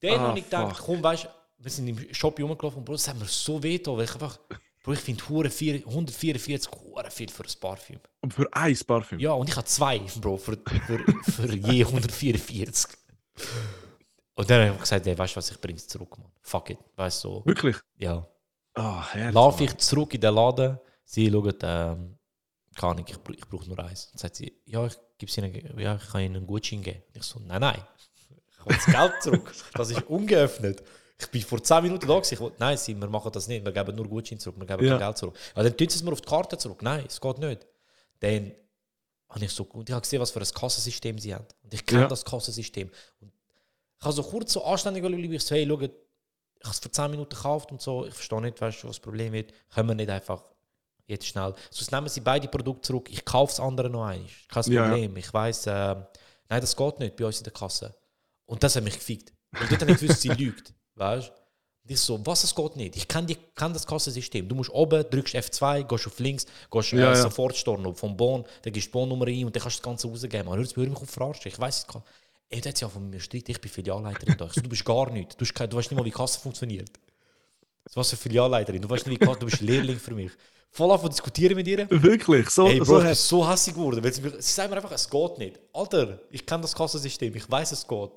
Dann Ah, habe ich gedacht, fuck. komm, weißt du, wir sind im Shop rumgelaufen und Bro, das hat mir so weh getan, weil ich einfach, Bro, ich finde 144 hure viel für ein Parfüm. Und für ein Parfüm. Ja, und ich habe zwei, Bro, für, für, für je 144. Und dann habe ich gesagt, ey, weißt du was, ich bringe es zurück, Mann. Fuck it. Weißt du, so, Wirklich? ja. Ah, herrlich. Laufe ich zurück in den Laden, sie schauen, ähm, Ahnung, ich, br- ich brauche nur eins. Dann sagt sie, ja, ich, gebe ihnen, ja, ich kann ihnen einen Gutschein geben. Und ich so, nein, nein, ich will das Geld zurück. Das ist ungeöffnet. Ich bin vor 10 Minuten da gewesen. Ich wollte, nein, sie, wir machen das nicht, wir geben nur Gutschein zurück, wir geben Ja. kein Geld zurück. Ja, dann tun sie es mir auf die Karte zurück. Nein, es geht nicht. Dann habe ich so, und ich habe gesehen, was für ein Kassensystem sie haben. Und ich kenne Ja. das Kassensystem. Und ich habe so kurz so anständig bleiben, ich so, hey, schau, ich habe es vor 10 Minuten gekauft und so, ich verstehe nicht, weißt du, was das Problem ist. Können wir nicht einfach jetzt schnell. Sonst nehmen sie beide Produkte zurück, ich kaufe das andere noch eins. Kein Ja, ja. Problem. Ich weiß, äh, nein, das geht nicht bei uns in der Kasse. Und das hat mich gefickt. Und dort habe ich gewusst, sie lügt. Weißt du? Und ich so, was, es geht nicht. Ich kann, die, kann das Kassensystem. Du musst oben, drückst F2, gehst auf links, gehst Ja, äh, ja. sofort storno vom Bon, dann gibst du die Bonnummer ein und dann kannst du das Ganze rausgeben. Man hört hör mich auf verarschen. Ich weiß es gar Ey, der hat ja von mir Streit, ich bin Filialleiterin da. So, du bist gar nicht. Du, du weißt nicht mal, wie die Kasse funktioniert. Was für Filialleiterin. Du weißt nicht, wie krass, du bist Lehrling für mich. Voll auf diskutieren mit ihr. Wirklich, so, Ey, Bro, so ich bin so hässlich geworden. Weil sie, mir, sie sagen mir einfach, es geht nicht. Alter, ich kenne das Kassensystem, ich weiß, es geht.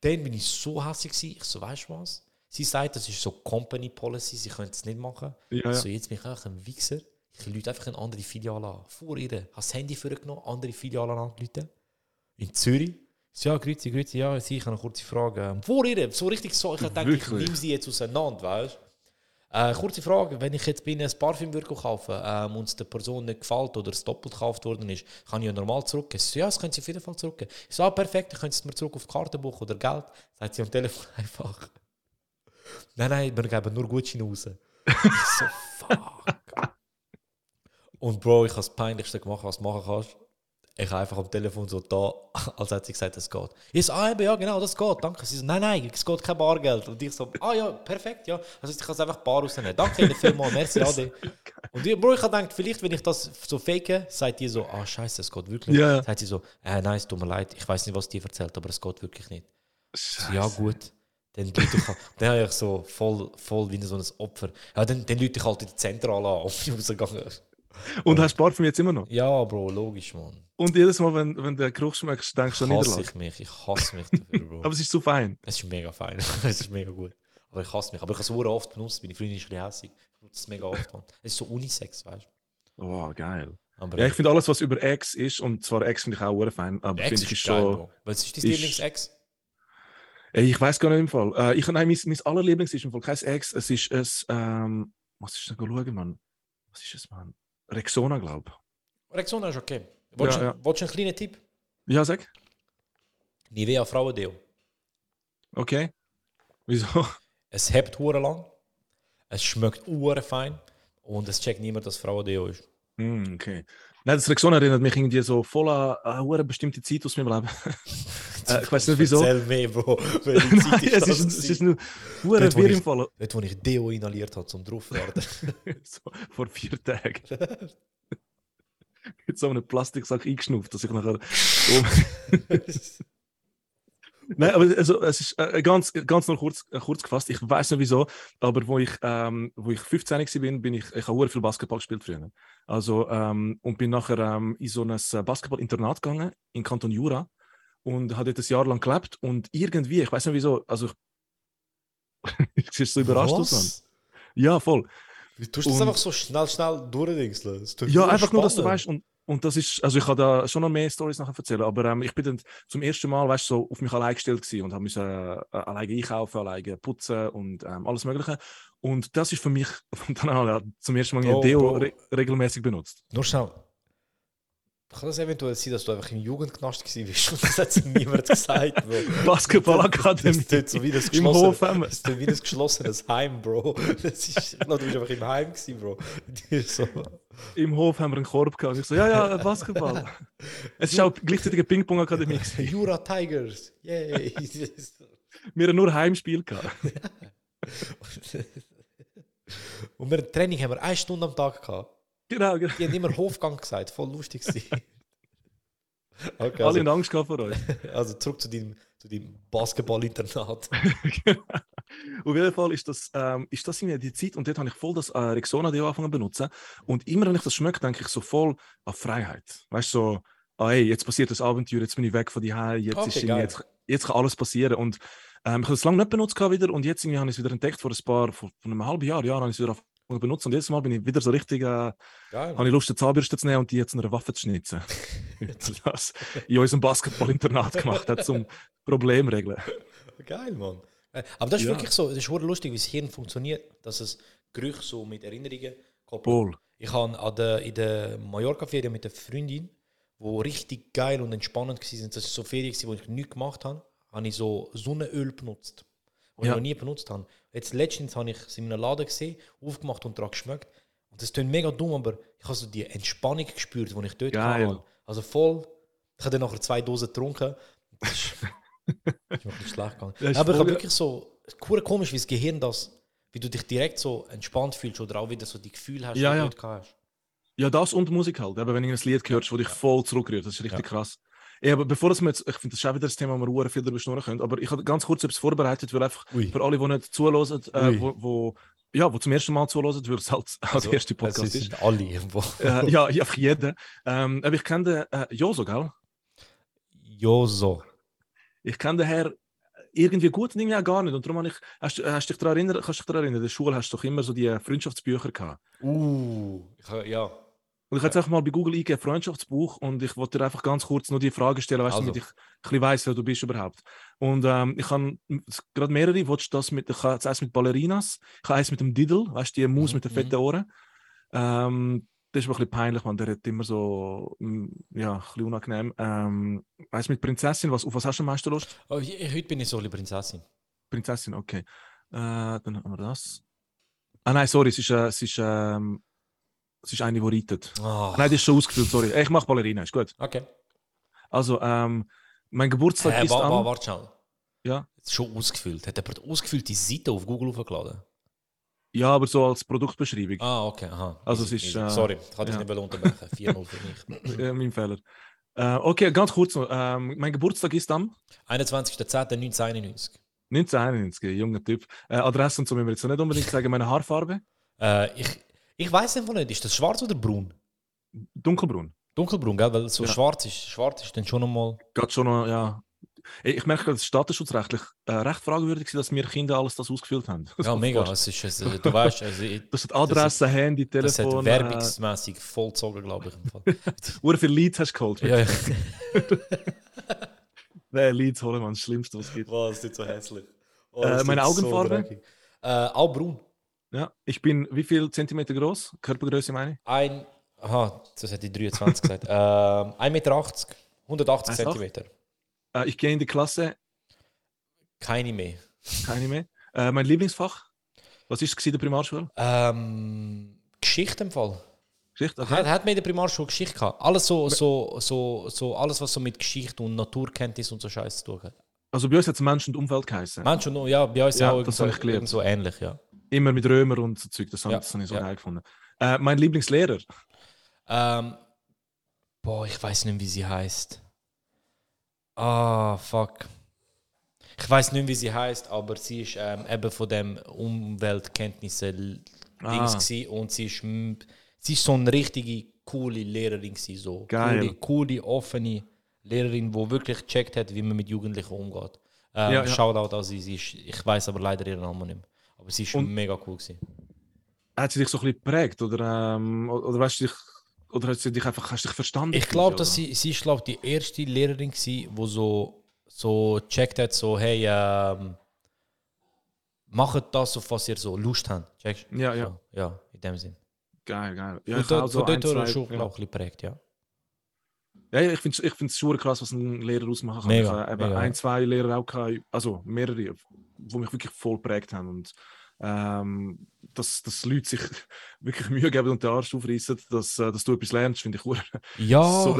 Dann bin ich so hässlich gewesen. Ich so, weißt du was? Sie sagt, das ist so Company Policy, sie können es nicht machen. Ja, ja. So, jetzt bin ich einfach ein Wichser. Ich lüte einfach eine andere Filiale an. Vor ihr. Habe das Handy vorgenommen, andere Filiale angerufen. In Zürich. So, ja, grüezi, grüezi, ja, ich habe eine kurze Frage. Vor ihr, so richtig so. Ich dachte, ich nehme sie jetzt auseinander, weißt du? Äh, kurze Frage, wenn ich jetzt ein Parfüm kaufen ähm, und es der Person nicht gefällt oder es doppelt gekauft worden ist, kann ich ja normal zurückgeben. So, ja, das können Sie auf jeden Fall zurückgeben. Ich so, ah, perfekt, dann können Sie es mir zurück auf die Karte buchen oder Geld. Sagt sie am Telefon einfach. Nein, nein, wir geben nur Gutscheine raus. ich so, fuck. Und Bro, ich habe das Peinlichste gemacht, was du machen kannst. Ich habe einfach am Telefon so da, als hätte sie gesagt, es geht. Ich so, ah, eben, ja, genau, das geht, danke. Sie so, nein, nein, es geht kein Bargeld. Und ich so, ah ja, perfekt, ja. Also ich kann es einfach bar rausnehmen. Danke Ihnen vielmals, merci, Ade. Und ich, Bro, ich habe gedacht, vielleicht, wenn ich das so fake, sagt ihr so, ah, scheiße, es geht wirklich. Ja. Sagt sie so, äh, nein, es tut mir leid, ich weiß nicht, was die erzählt, aber es geht wirklich nicht. So, ja, gut. Dann ich dann habe ich so voll, voll wie so ein Opfer. Ja, dann, dann lüte ich halt in die Zentrale an, und bin rausgegangen. Und hast Parfüm jetzt immer noch? Ja, Bro, logisch, Mann. Und jedes Mal, wenn, wenn der Geruch schmeckst, denkst du an hasse Niederlage. ich mich, ich hasse mich dafür, Bro. Aber es ist so fein. es ist mega fein, es ist mega gut. Aber ich hasse mich. Aber ich habe es oft benutzt, meine Freundin ist ein bisschen hässlich. Ich benutze es mega oft, Mann. Es ist so Unisex, weißt du. Oh, geil. Aber Ja, ich finde alles, was über Ex ist, und zwar Ex finde ich auch sehr fein, aber finde ich schon. Was ist dein Lieblings-Ex? Ich weiß gar nicht im Fall. Äh, ich, nein, mein, mein allerlieblings ist im Fall kein Ex, es ist es, ähm, was ist denn, schauen, Mann? Was ist es, Mann? Rexona, glaube Rexona ist okay. Willst du Ja, ja, willst einen kleinen Tipp? ich. Ja, sag. Nivea Frauendeo. Okay. Wieso? Es hebt hure lang, es schmeckt hure fein und es checkt niemand, dass Frauendeo ist. Hm, okay. Nein, das Rexona erinnert mich irgendwie so voll an an eine bestimmte Zeit aus meinem Leben. äh, ich weiß nicht wieso. Erzähl mehr, Bro. Welche Nein, Zeit es, ist, es ist nur Dort, wo ich-. Dort, wo ich Deo inhaliert habe, zum drauf werden. so, vor vier Tagen. Mit so einem Plastiksack eingeschnupft, dass ich nachher. Nein, aber also, es ist äh, ganz, ganz noch kurz, äh, kurz gefasst. Ich weiß nicht wieso, aber wo ich, ähm, wo ich 15 war, bin, bin ich, ich habe viel Basketball gespielt früher. Also, ähm, und bin nachher ähm, in so ein äh, Basketball-Internat gegangen, in Kanton Jura. Und habe dort ein Jahr lang gelebt. Und irgendwie, ich weiß nicht wieso, also. ich siehst so überrascht aus, Mann. Ja, voll. Du tust das Und- einfach so schnell, schnell durchdingseln. Das Ja, einfach nur, dass du spannend. weißt. Und, und das ist, also ich kann da schon noch mehr Stories nachher erzählen, aber ähm, ich bin dann zum ersten Mal, weißt du, so auf mich allein gestellt gewesen und habe müssen äh, alleine einkaufen, alleine putzen und ähm, alles Mögliche. Und das ist für mich dann an ja, zum ersten Mal Bro, Deo re regelmäßig benutzt. Nur schnell. Kann das eventuell sein, dass du einfach im Jugendknast gewesen bist und das hat dir niemand gesagt, Bro? Basketballakademie. Das tut so wie das Im geschlossene, Hof haben wir. das tut wie das geschlossenes Heim, Bro. Das ist, glaube, du bist einfach im Heim gewesen, Bro. So. Im Hof haben wir einen Korb gehabt. Und ich so, ja, ja, Basketball. es ist auch gleichzeitig eine Ping-Pong-Akademie. Jura Tigers. Yay. Wir haben nur Heimspiel gehabt. und wir Training haben wir eine Stunde am Tag gehabt. Genau, genau. Die haben immer Hofgang gesagt, voll lustig. Okay, Alle also, in Angst vor uns. also zurück zu deinem, zu deinem Basketball-Internat. Auf jeden Fall ist das, ähm, ist das irgendwie die Zeit und dort habe ich voll das äh, Rexona Deo angefangen zu benutzen. Und immer wenn ich das schmecke, denke ich so voll an Freiheit. Weißt du, so, ah, hey, jetzt passiert das Abenteuer, jetzt bin ich weg von die jetzt, Okay, ist jetzt, jetzt kann alles passieren. Und ähm, ich habe es lange nicht benutzt wieder und jetzt irgendwie habe ich es wieder entdeckt vor ein paar, vor, vor einem halben Jahr, Jahr habe ich es wieder benutzen und jedes Mal bin ich wieder so richtig, äh, Geil. habe ich Lust, eine Zahnbürste zu nehmen und die jetzt in einer Waffe zu schnitzen. das in unserem Basketball-Internat gemacht hat, zum Problem regeln. Geil, Mann. Äh, Aber das ist Ja. wirklich so, das ist lustig, wie das Hirn funktioniert, dass es Gerüche so mit Erinnerungen koppelt. Voll. Ich habe an der, in der Mallorca-Ferien mit einer Freundin, wo richtig geil und entspannend war, das war so Ferien, gewesen, wo ich nichts gemacht habe, habe ich so Sonnenöl benutzt, was Ja. ich noch nie benutzt habe. Jetzt letztens habe ich es in einem Laden gesehen, aufgemacht und daran geschmeckt. Und das klingt mega dumm, aber ich habe so die Entspannung gespürt, die ich dort Geil. hatte. Also voll. Ich habe dann nachher zwei Dosen getrunken. Das ist, das ist mir bisschen schlecht gegangen. Ist aber ich habe wirklich so, komisch, wie das Gehirn das, wie du dich direkt so entspannt fühlst oder auch wieder so die Gefühle hast, Ja, die ja. du dort hast. Ja, das und Musik halt. Eben, wenn du ein Lied hörst, das dich voll zurückrührt, das ist richtig krass. Ja, aber bevor das wir jetzt, ich finde, das ist auch wieder das Thema, wo wir hure viel darüber schnurren können, aber ich habe ganz kurz etwas vorbereitet, weil einfach Ui. für alle, die nicht zuhören, äh, wo, wo, ja, wo zum ersten Mal zuhören, weil es halt als Also, erste Podcast ist. sind alle irgendwo. Äh, ja, ja, für jeden. Ähm, aber ich kenne den äh, Joso, gell? Joso. Ich kenne den Herr irgendwie gut und irgendwie auch gar nicht. Und darum habe ich, hast, du- hast dich daran erinnert, kannst du dich daran erinnern, in der Schule hast du doch immer so die Freundschaftsbücher gehabt. Uh, ich, ja. Und ich habe jetzt einfach mal bei Google eingegeben, Freundschaftsbuch, und ich wollte dir einfach ganz kurz nur die Frage stellen, weißt du, Also. damit ich ein bisschen weiss, wer du bist überhaupt. Und ähm, ich habe gerade mehrere, du das mit, ich habe jetzt eins mit Ballerinas, ich habe eins mit dem Diddle, weißt du, die Maus Mhm, mit den mhm. fetten Ohren. Ähm, das ist mir ein bisschen peinlich, man, der hat immer so, ja, ein bisschen unangenehm. Ähm, eins mit Prinzessin, was, auf was hast du am meisten Lust? Oh, ich, heute bin ich so eine Prinzessin. Prinzessin, okay. Äh, dann haben wir das. Ah nein, sorry, es ist, äh, es ist, ähm, es ist eine, die reitet. Ah, Nein, das ist schon ausgefüllt, sorry. Ich mache Ballerina, ist gut. okay. Also, ähm, mein Geburtstag Äh, ist wa- wa- am... Warte schnell. Ja. Jetzt schon ausgefüllt. Hat jemand ausgefüllte Seite auf Google hochgeladen? Ja, aber so als Produktbeschreibung. Ah, okay. Aha. Also es ist, äh, Sorry, ich hatte ja. dich nicht unterbrechen. 4-0 für mich. Äh, mein Fehler. Äh, okay, ganz kurz noch. Ähm, mein Geburtstag ist am 21.10.1991. 1991, junger Typ. Äh, Adresse und so müssen wir jetzt nicht unbedingt sagen. Meine Haarfarbe? Äh, ich ich weiß einfach nicht, ist das schwarz oder braun? Dunkelbraun. Dunkelbraun, gell? Weil so Ja. schwarz ist. Schwarz ist dann schon nochmal. Geht schon noch, ja. Ich merke, das ist datenschutzrechtlich äh, recht fragwürdig, dass wir Kinder alles das ausgefüllt haben. Ja, mega. Es ist, es, äh, du weißt, also, Das hat Adresse, Handy, das hat Telefon. äh, werbungsmäßig vollzogen, glaube ich. Im Fall. Viele Leads hast du geholt. ja, ja. Nein, Leads holen, man, das Schlimmste, was es gibt. Was, ist so hässlich. Oh, Äh, das meine so Augenfarbe? dreckig. äh, auch braun. Ja, ich bin wie viel Zentimeter groß? Körpergröße meine ich? Ein, aha, das hätte ich 23 gesagt. Ähm, 1,80 Meter, 180 1,80? Zentimeter. Äh, ich gehe in die Klasse, Keine mehr. keine mehr. Äh, mein Lieblingsfach? Was ist es in der Primarschule? Ähm, Geschichte im Fall. Geschichte? Hat, Okay. hat man in der Primarschule Geschichte gehabt? Alles so, so, so, so, alles, was so mit Geschichte und Naturkenntnis und so Scheiß zu tun hat. Also bei uns hat es Mensch und Umfeld geheißen. Mensch und ja, bei uns Ja, auch das irgendwo, habe ich gelernt. irgendwo ähnlich, ja. Immer mit Römer und so Zeug, das, habe- Ja, das habe ich so ja. geil gefunden. Äh, mein Lieblingslehrer? Ähm, boah, ich weiß nicht, wie sie heißt. Ah, fuck. Ich weiß nicht, wie sie heißt, aber sie ist ähm, eben von dem Umweltkenntnisse Dings Ah. und sie ist, sie ist so eine richtige coole Lehrerin gsi, so Geil. coole, coole, offene Lehrerin, die wirklich gecheckt hat, wie man mit Jugendlichen umgeht. Ähm, Ja, ja. Shoutout an sie, sie ist, ich weiß aber leider ihren Namen nicht mehr. Aber sie ist Und- mega cool gewesen. Hat sie dich so ein bisschen geprägt? Oder, ähm, oder, weißt du dich, oder hat sie dich einfach, hast du dich verstanden? Ich glaube, dass sie, sie ist glaub, die erste Lehrerin war, die so, so checkt hat, so, hey, ähm, macht das, auf was ihr so Lust habt. Checkst? Ja, ja. So, ja, in dem Sinn. Geil, geil. Ja, Ja, ich von habe dort, so von dort her schon, ja. glaub ich, ein bisschen geprägt, ja. Ja, ich finde es ich find's schon krass, was ein Lehrer ausmachen kann. Mega, ich habe ein, zwei Lehrer auch gehabt, also mehrere, die mich wirklich voll geprägt haben. Und ähm, dass, dass Leute sich wirklich Mühe geben und den Arsch aufreißen, dass, äh, dass du etwas lernst, finde ich ur- Ja, so,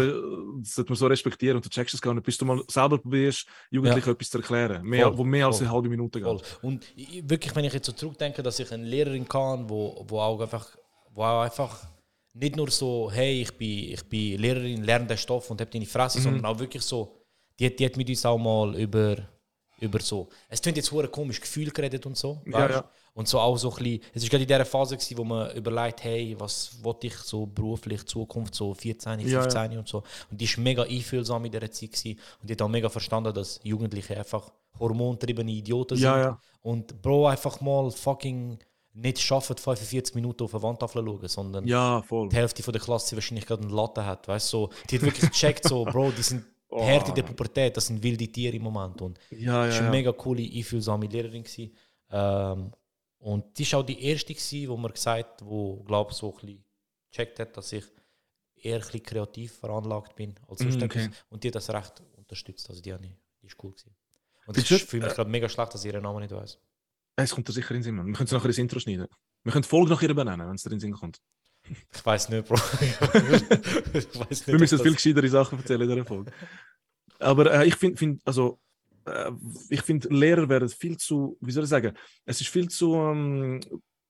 das sollte man so respektieren und du checkst es gar nicht, bis du mal selber probierst, Jugendlichen etwas zu erklären, mehr, Voll, wo mehr als voll. eine halbe Minute geht. voll. Und ich, wirklich, wenn ich jetzt so zurückdenke, dass ich eine Lehrerin kann, wo, wo auch einfach, wo auch einfach nicht nur so, hey, ich bin, ich bin Lehrerin, lerne den Stoff und hab deine Mhm. Fresse, sondern auch wirklich so, die, hat- die hat mit uns auch mal über, über so, es klingt jetzt hure komisch, Gefühl geredet und so, Ja, ja. Und so auch so ein bisschen, es war gerade in dieser Phase, gewesen, wo man überlegt, hey, was wollte ich so beruflich, Zukunft, so 14, Ja, 15 und so. Und die war mega einfühlsam in dieser Zeit gewesen. und die hat auch mega verstanden, dass Jugendliche einfach hormontriebene Idioten sind. Ja, ja. Und Bro, einfach mal fucking nicht schaffen, 45 Minuten auf eine Wandtafel zu schauen, sondern Ja, die Hälfte von der Klasse wahrscheinlich gerade eine Latte hat. Weißt so, die hat wirklich gecheckt, so, Bro, die sind Oh. hart in der Pubertät, das sind wilde Tiere im Moment. Und Ja, das war ja, eine ja. mega coole, einfühlsame Lehrerin. Ähm, und die war auch die erste, gewesen, wo man gesagt wo glaube so ein bisschen gecheckt hat, dass ich eher ein bisschen kreativ veranlagt bin als etwas. okay. Und die hat das recht unterstützt. Also die, ich, die ist cool gewesen. Und ich fühle mich gerade mega schlecht, dass ich ihren Namen nicht weiß. Es kommt da sicher in den Sinn. Wir können es nachher ins Intro schneiden. Wir können die Folge nach ihr benennen, wenn es da in den Sinn kommt. Ich weiß nicht, Bro. ich weiß nicht. Wir müssen viel gescheitere Sachen erzählen in dieser Folge. Aber äh, ich finde, find, also, äh, ich finde, Lehrer werden viel zu, wie soll ich sagen, es ist viel zu ähm,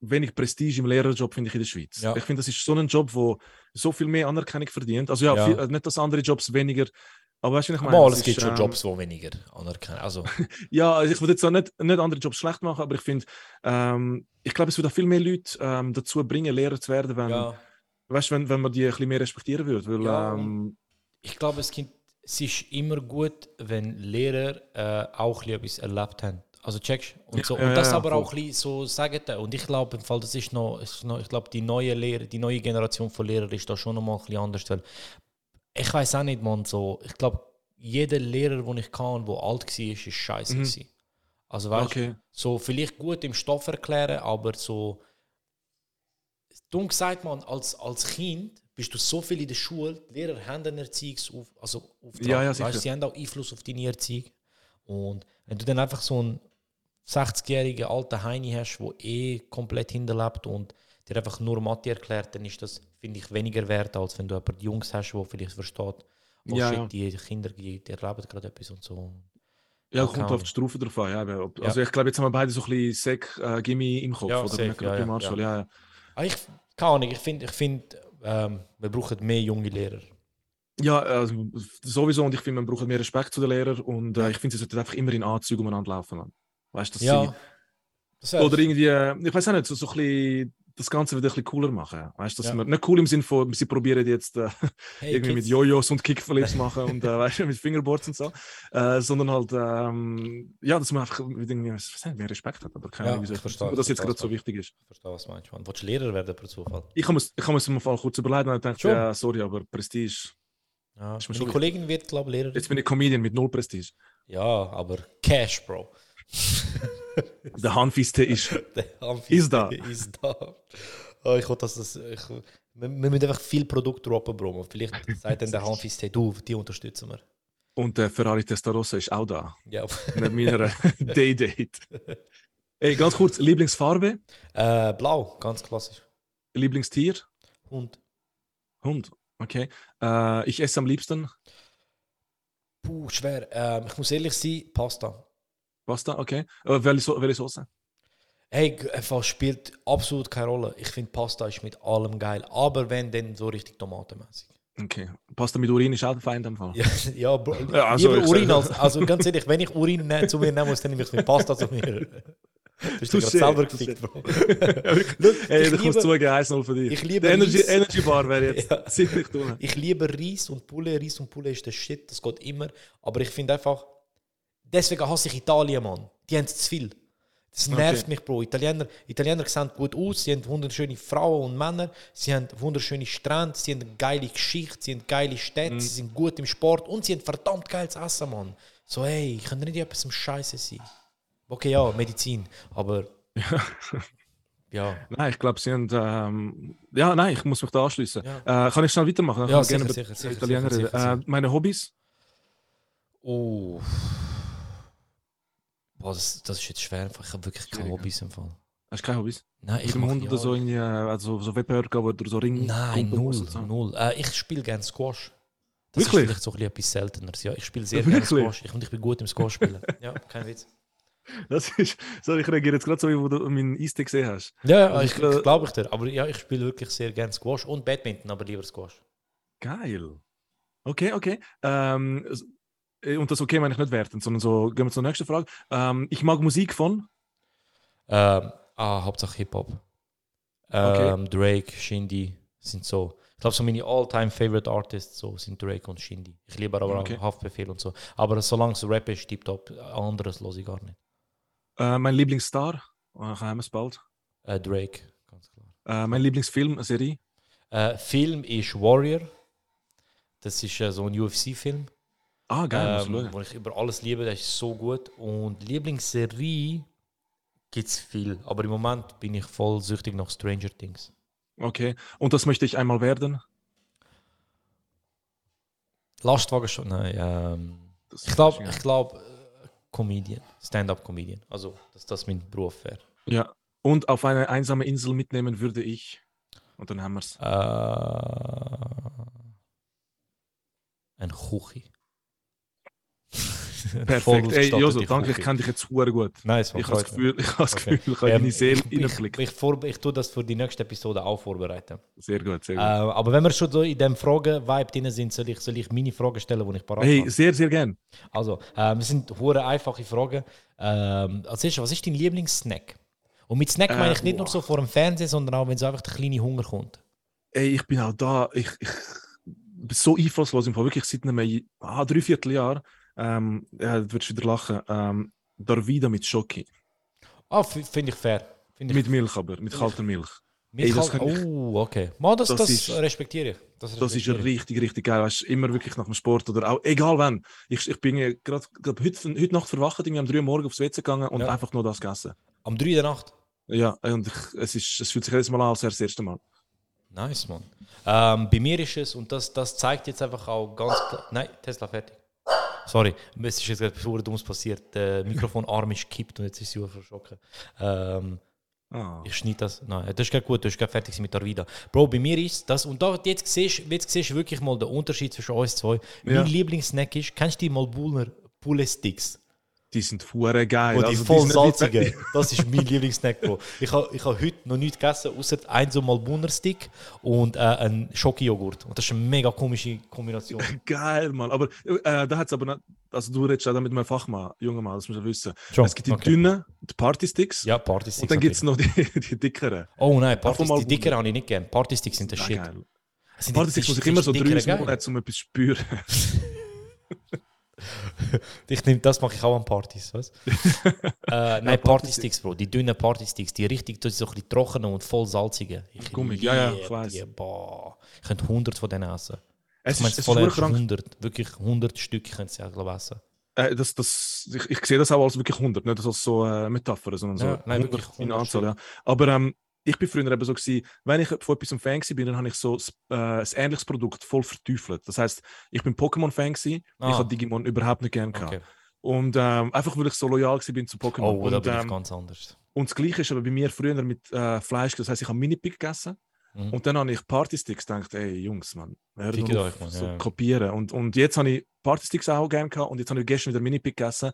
wenig Prestige im Lehrerjob, finde ich, in der Schweiz. Ja. Ich finde, das ist so ein Job, wo so viel mehr Anerkennung verdient. Also ja, Ja. Viel, äh, nicht, dass andere Jobs weniger Aber weißt du, ich meine? Mal, Es es gibt schon ähm, Jobs, die weniger anerkennen. Also, Ja, also ich würde jetzt auch nicht, nicht andere Jobs schlecht machen, aber ich finde, ähm, ich glaube, es würde auch viel mehr Leute ähm, dazu bringen, Lehrer zu werden, wenn, ja. weißt, wenn, wenn man die ein bisschen mehr respektieren würde. Weil, Ja, ähm, Ich glaube, es, gibt, es ist immer gut, wenn Lehrer äh, auch etwas erlebt haben. Also checkst und so. ja, und das aber voll. auch ein bisschen so sagen. Und ich glaube, im Fall, das ist noch, ist noch ich glaube, die neue Lehrer, die neue Generation von Lehrern ist da schon noch mal ein bisschen anders. Weil ich weiß auch nicht, man, so, ich glaube, jeder Lehrer, den ich kann, der alt war, ist scheiße. Mhm. gewesen. Also weißt okay. so vielleicht gut im Stoff erklären, aber so dumm gesagt, man, als, als Kind bist du so viel in der Schule, die Lehrer haben einen Erziehungsauf also Auftrag, Ja, ja, weißt, sicher. sie haben auch Einfluss auf deine Erziehung. Und wenn du dann einfach so einen 60-jährigen alten Heini hast, der eh komplett hinterlebt und dir einfach nur Mathe erklärt, dann ist das, finde ich, weniger wert, als wenn du jemanden Jungs hast, der vielleicht versteht, oh Ja, shit, ja. die Kinder, die, die erleben gerade etwas und so. Ja, Keine kommt auf die Stufe drauf an. Ja, aber ob, Ja. Also ich glaube, jetzt haben wir beide so ein bisschen Sek, äh, Gimme im Kopf. Ja, oder gerade ja, ja, ja. ja. Ah, ich, keine Ahnung, ich finde, ich find, ähm, wir brauchen mehr junge Lehrer. Ja, also, sowieso. Und ich finde, man braucht mehr Respekt zu den Lehrern. Und äh, ich finde, sie sollten einfach immer in Anzügen umeinander laufen. Man. Weißt du, dass Ja. Das sie. wär- Oder irgendwie, äh, ich weiß auch nicht, so, so ein bisschen das Ganze wieder ein bisschen cooler machen. Weißt du, dass Ja. man nicht cool im Sinn von, sie probieren jetzt äh, hey, irgendwie mit Kids, Jojos und Kickflips machen und äh, weißt mit Fingerboards und so. Äh, sondern halt, ähm, ja, dass man einfach mit irgendwie, was mehr Respekt hat. Aber keine Ja, Ahnung, verstehe, wieso das jetzt gerade so wichtig ist. Ich verstehe, was du meinst. Willst du Lehrer werden per Zufall? Ich habe es mir mal kurz überlegt und dachte, Schon? ja, sorry, aber Prestige. Ja. Meine Kollegin wird, glaube ich, Lehrerin. Jetzt bin ich Comedian mit null Prestige. Ja, aber Cash, Bro. Der Hanfiste ist. Der Amphi Ist da. Ist da. Oh, ich hoffe, dass das. Ich, wir, wir müssen einfach viel Produkt droppen, Bro. Vielleicht sagt dann der Hanfis, hey, du, die unterstützen wir. Und der Ferrari Testarossa ist auch da. Ja. Mit meiner Day-Date. Ey, ganz kurz, Lieblingsfarbe, äh, blau, ganz klassisch. Lieblingstier, Hund. Hund. Okay. Äh, ich esse am liebsten Puh, schwer. Ähm, ich muss ehrlich sein, Pasta. Pasta, okay. Äh, welche, so welche Soße? Hey, einfach spielt absolut keine Rolle. Ich finde Pasta ist mit allem geil. Aber wenn, dann so richtig tomatenmäßig. Okay. Pasta mit Urin ist auch ein Feind am Fall. Ja, ja, Bro, Ja, also lieber Urin als. Also ganz ehrlich, wenn ich Urin ne, zu mir nehme, muss, dann nehme ich mit Pasta zu mir. Du bist dich gerade selber gefickt, Bro. Ey, ich ich muss zugeben, 1-0 für dich. ich liebe Energy. Energy Bar wäre jetzt Ja. ziemlich dumm. Ich liebe Reis und Poulet. Reis und Poulet ist der Shit, das geht immer. Aber ich finde einfach, deswegen hasse ich Italien, Mann. Die haben zu viel. Das nervt Okay. mich, Bro. Italiener, Italiener sehen gut aus, sie haben wunderschöne Frauen und Männer, sie haben wunderschöne Strände, sie haben eine geile Geschichte, sie haben geile Städte, Mhm. sie sind gut im Sport und sie haben verdammt geiles Essen, Mann. So, hey, ich kann nicht etwas am Scheiße sein. Okay, ja, Medizin, aber ja. Nein, ich glaube, sie haben. Ähm, ja, nein, ich muss mich da anschließen. Ja. Äh, kann ich schnell weitermachen? Dann Ja, ich sicher, über sicher, sicher, Italiener sicher, reden. sicher, Äh, sicher. meine Hobbys? Oh. Boah, das, das ist jetzt schwer. einfach. Ich habe wirklich keine Hobbys im Fall. Hast du keine Hobbys? Nein, mach Hund oder so, irgendwie, äh, also so Wettbewerbe, du so Ring. Nein, null. so. null. Äh, ich spiele gerne Squash. Das Wirklich? ist vielleicht so ein bisschen etwas Selteneres. Ja, ich spiele sehr gerne? Squash. Ich, und ich bin gut im Squash spielen. ja, kein Witz. Das ist, sorry, ich reagiere jetzt gerade so, wie du meinen Eiste gesehen hast. Ja, Also ich, ich glaub- ich glaube ich dir. Aber ja, ich spiele wirklich sehr gerne Squash und Badminton, aber lieber Squash. Geil. Okay, okay. Ähm, äh, und das okay meine ich nicht wertend, sondern so, gehen wir zur nächsten Frage. Ähm, ich mag Musik von. Ähm, ah, Hauptsache Hip-Hop. Okay. Ähm, Drake, Shindy sind so. Ich glaube, so meine all-time favorite Artists so sind Drake und Shindy. Ich liebe aber Okay. auch Haftbefehl und so. Aber solange es Rap ist, tipptopp. Anderes los ich gar nicht. Äh, mein Lieblingsstar. Äh, haben wir es bald. Äh, Drake, ganz klar. Äh, mein Lieblingsfilm, Serie. Äh, Film ist Warrior. Das ist äh, so ein UFC-Film, Ah, geil, ähm, wo ich über alles liebe. Der ist so gut. Und Lieblingsserie gibt es viel. Aber im Moment bin ich voll süchtig nach Stranger Things. Okay. Und das möchte ich einmal werden. Lastwagen schon? Nein, ähm, Das ich glaube, ich äh, Comedian, Stand-up-Comedian. Also, dass das mein Beruf wäre. Ja. Und auf eine einsame Insel mitnehmen würde ich. Und dann haben wir es. Äh, ein Kuchi. Perfekt. Ey, Joso, danke, ich kenne dich jetzt sehr gut. Man Ich habe das. Gefühl, ich, habe das Okay. Gefühl, ich kann Ähm, in deine Seele ich, ich, ich, ich tue das für die nächste Episode auch vorbereiten. Sehr gut, sehr Äh, gut. aber wenn wir schon so in dem Fragen-Vibe drin sind, soll ich, soll ich meine Fragen stellen, die ich parat Hey, habe? sehr, sehr gern. Also, ähm, es sind hure einfache Fragen. Ähm, als erstes, was ist dein Lieblingssnack? Und mit Snack Äh, meine ich nicht nur boah. so vor dem Fernsehen, sondern auch, wenn so einfach der kleine Hunger kommt. Ey, ich bin auch da. Ich, ich bin so einfallslos im Fall. Wirklich seit einem ah, Dreivierteljahr. Ähm, ja, du würdest wieder lachen. Ähm, Darvida mit Schoki. Ah, finde ich fair. Find ich Mit Milch aber, mit kalter Milch. Mit Ey, das ich- oh, okay. Man, das, das, Das ist- respektiere ich. Das, Das ist respektiere richtig, richtig geil. Weißt, immer wirklich nach dem Sport oder auch, egal wann. Ich, ich bin gerade heute, heute Nacht verwacht, irgendwie um 3 Uhr morgens aufs WC gegangen und Ja. einfach nur das gegessen. Am 3 der Nacht. Ja, und ich, es, ist, es fühlt sich jedes Mal an, als das erste Mal. Nice, Mann. Ähm, bei mir ist es, und das, das zeigt jetzt einfach auch ganz klar. Nein, Tesla fertig. Sorry, es ist jetzt etwas verdammt Dummes passiert. Der Mikrofonarm ist gekippt und jetzt ist sie verschrocken. Ähm, Ah. ich schneide das. Nein, das ist gerade gut, du bist gerade fertig mit der Vida. Bro, bei mir ist das, und da, jetzt, siehst, jetzt siehst du wirklich mal den Unterschied zwischen uns zwei. Mein Ja. Lieblingssnack ist, kennst du die Malbuner Pulle Sticks? Die sind hure geil. Wo die Also, voll sind nicht- salzigen. Das ist mein Lieblingssnack, Bro. Ich habe ich ha heute noch nichts gegessen, außer ein so Malbuner Stick und äh, ein Schoki-Joghurt. Und das ist eine mega komische Kombination. Geil, Mann. Aber äh, da hat es aber nicht, also du redest auch mit einem Fachmann, junger Mann, das musst du wissen. Schon, Es gibt die okay. dünnen, die Partysticks. Ja, Partysticks. und dann gibt es noch die, die dickeren. Oh nein, Partys, mal die dickeren habe ich nicht gern. Partysticks sind der Shit. geil. Die- Partysticks die- muss ich die- immer so die. Monate, um etwas zu spüren. Ich nehm, das mache ich auch an Partys, was? äh, nein, Partysticks, Bro. Die dünnen Partysticks, die richtig, das ist so ein bisschen trockenen und voll salzigen. Ich Gummig, ja, ja, ich Boah. Ich könnte 100 von denen essen. Es Ich meine, es voll hure ehrlich, krank. 100, wirklich 100 Stück können sie auch glaub, essen. Äh, das, das, ich, ich sehe das auch als wirklich 100, nicht als so äh, Metapher, sondern so Ja, nein, 100 wirklich in 100 Anzahl. Ja. Aber ähm, ich bin früher eben so gewesen, wenn ich von etwas ein Fan war, dann habe ich so äh, ein ähnliches Produkt voll verteufelt. Das heißt, ich bin Pokémon-Fan gewesen, Ah. ich habe Digimon überhaupt nicht gern gehabt. Okay. Und ähm, einfach, weil ich so loyal bin zu Pokémon. Oh, da und, bin ich ähm, ganz anders. und das Gleiche ist aber bei mir früher mit äh, Fleisch. Das heißt, ich habe Mini-Pig gegessen. Mhm. Und dann habe ich Partysticks gedacht, ey Jungs, man, hört nur euch, auf, Mann, so ja. kopieren. Und, und jetzt habe ich Partysticks auch gerne gehabt und jetzt habe ich gestern wieder Mini-Pig gegessen.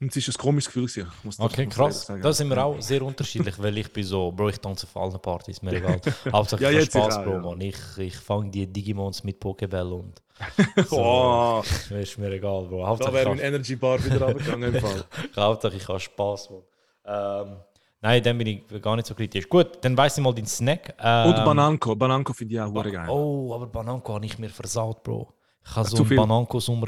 Und es war ein komisches Gefühl. Gewesen. Okay, krass. Da sind wir auch sehr unterschiedlich, weil ich bin so, Bro, ich tanze auf allen Partys, mir egal. Hauptsache Ja, Spaß, Bro, ja. Mann. Ich, ich fange die Digimons mit Pokéball und Oh, so, ist mir egal, Bro. da Hauptsache wäre ich mein Energy Bar wieder im Fall. Hauptsache ich habe Spaß, Mann. Ähm, nein, dann bin ich gar nicht so kritisch. Gut, dann weiss ich mal den Snack. Ähm, Und Bananco. Bananco finde ich auch hure geil. Oh, aber Bananco habe ich mir versaut, Bro. Ich habe so einen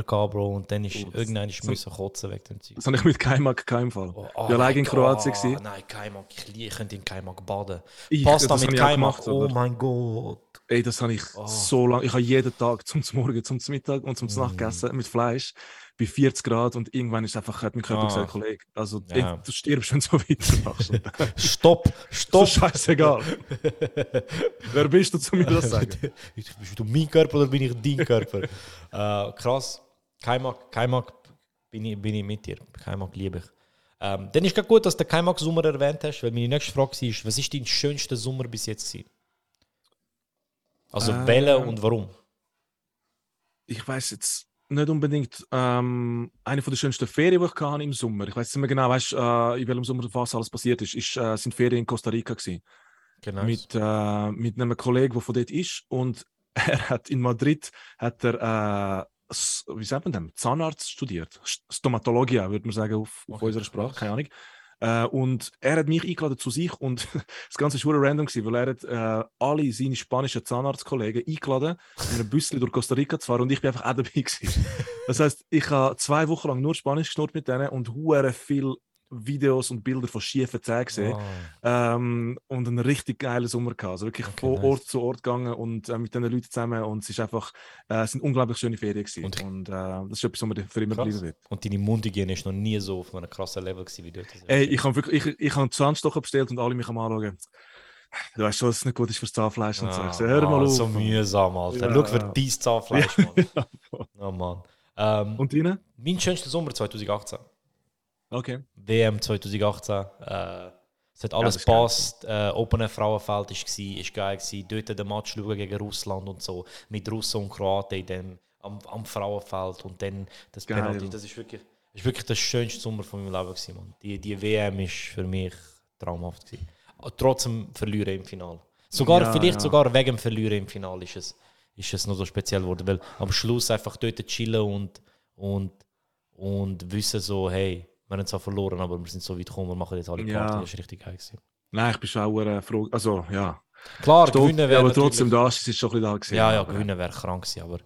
gehabt, Bro, und dann ist Oh, irgendwann so- müssen kotzen weg dem Zeug. Das habe ich mit Kaimak keinen Fall. Oh, ich oh war allein in mein Kroatien. Gewesen. Nein, Kaimak. Ich, ich könnte in Kaimak baden. Ich- Pasta das mit ich Kaimak. gemacht, oh mein Gott. Ey, das habe ich Oh. so lange. Ich habe jeden Tag zum Morgen, zum Mittag und zum Mm. Nacht gegessen mit Fleisch bei 40 Grad und irgendwann ist einfach, hat mein Körper Ah. gesagt, Kollege, also Ja. ey, du stirbst, wenn du so weitermachst. Dann- Stopp, so stopp. scheißegal. Wer bist du, zu mir das sagen? Bist du mein Körper oder bin ich dein Körper? äh, krass. Kaimak, Kaimak bin ich, bin ich mit dir. Kaimak liebe ich. Ähm, dann ist gerade gut, dass du den Kaimak-Sommer erwähnt hast, weil meine nächste Frage war, was ist dein schönster Sommer bis jetzt gewesen? Also Ähm. und warum? Ich weiß jetzt nicht unbedingt ähm, eine von der schönsten Ferien, die ich hatte im Sommer. Ich weiß nicht mehr genau, weißt, äh, in welchem Sommer was alles passiert ist. ist äh, sind Ferien in Costa Rica gewesen. Genau. mit, äh, mit einem Kollegen, der von dort ist. Und er hat in Madrid hat er, äh, wie sagt man dem, Zahnarzt studiert. St- Stomatologia, würde man sagen, auf, auf Okay, unserer Sprache, keine Ahnung. Äh, und er hat mich eingeladen zu sich und das Ganze war random, gewesen, weil er hat äh, alle seine spanischen Zahnarztkollegen eingeladen, in einem Büsschen durch Costa Rica zu fahren und ich bin einfach auch dabei gewesen. Das heißt, ich habe zwei Wochen lang nur Spanisch geschnurrt mit denen und hure viel Videos und Bilder von schiefen Zähnen gesehen. Ah, Ähm, und einen richtig geilen Sommer gehabt. Also wirklich Okay, von nice. Ort zu Ort gegangen und äh, mit diesen Leuten zusammen. Und es ist einfach, äh, es sind unglaublich schöne Ferien gewesen. Und- Und, äh, das ist etwas, was mir für immer krass. bleiben wird. Und deine Mundhygiene ist noch nie so auf einem krassen Level gewesen wie dort. Ey, ich habe wirklich, ich, ich habe Zahnstocher bestellt und alle mich am anschauen. Du weißt schon, dass es nicht gut ist fürs Zahnfleisch und so. Ich so, hör mal ah, auf. So Mann. mühsam, Alter. Ja. Schau für dein Zahnfleisch, Mann. Ja, voll. Oh Mann. Ähm, und Ihnen? mein schönster Sommer 2018. Okay. WM 2018. Äh, es hat alles ist gepasst. Äh, Open Frauenfeld war, ist geil. Gewesen. Dort den Match schauen gegen Russland und so. Mit Russen und Kroaten in dem, am, am Frauenfeld. Und dann das Geil. Penalty. Das ist wirklich, Das war wirklich der schönste Sommer von meinem Leben. Gewesen, Mann. Die, die WM ist für mich traumhaft. Gewesen. Ah, Trotzdem verlieren im Finale. Sogar, Ja, vielleicht ja. sogar wegen dem Verlieren im Finale ist es, ist es noch so speziell geworden. Weil am Schluss einfach dort chillen und, und, und wissen so, hey, wir haben zwar verloren, aber wir sind so weit gekommen, wir machen jetzt alle Party. Ja. Das ist richtig geil. Gewesen. Nein, ich bin schon auch äh, froh. Also, ja. Klar, Stolz, gewinnen wäre aber trotzdem, natürlich- da ist schon ein bisschen da gewesen. Ja, ja, gewinnen wäre krank gewesen, aber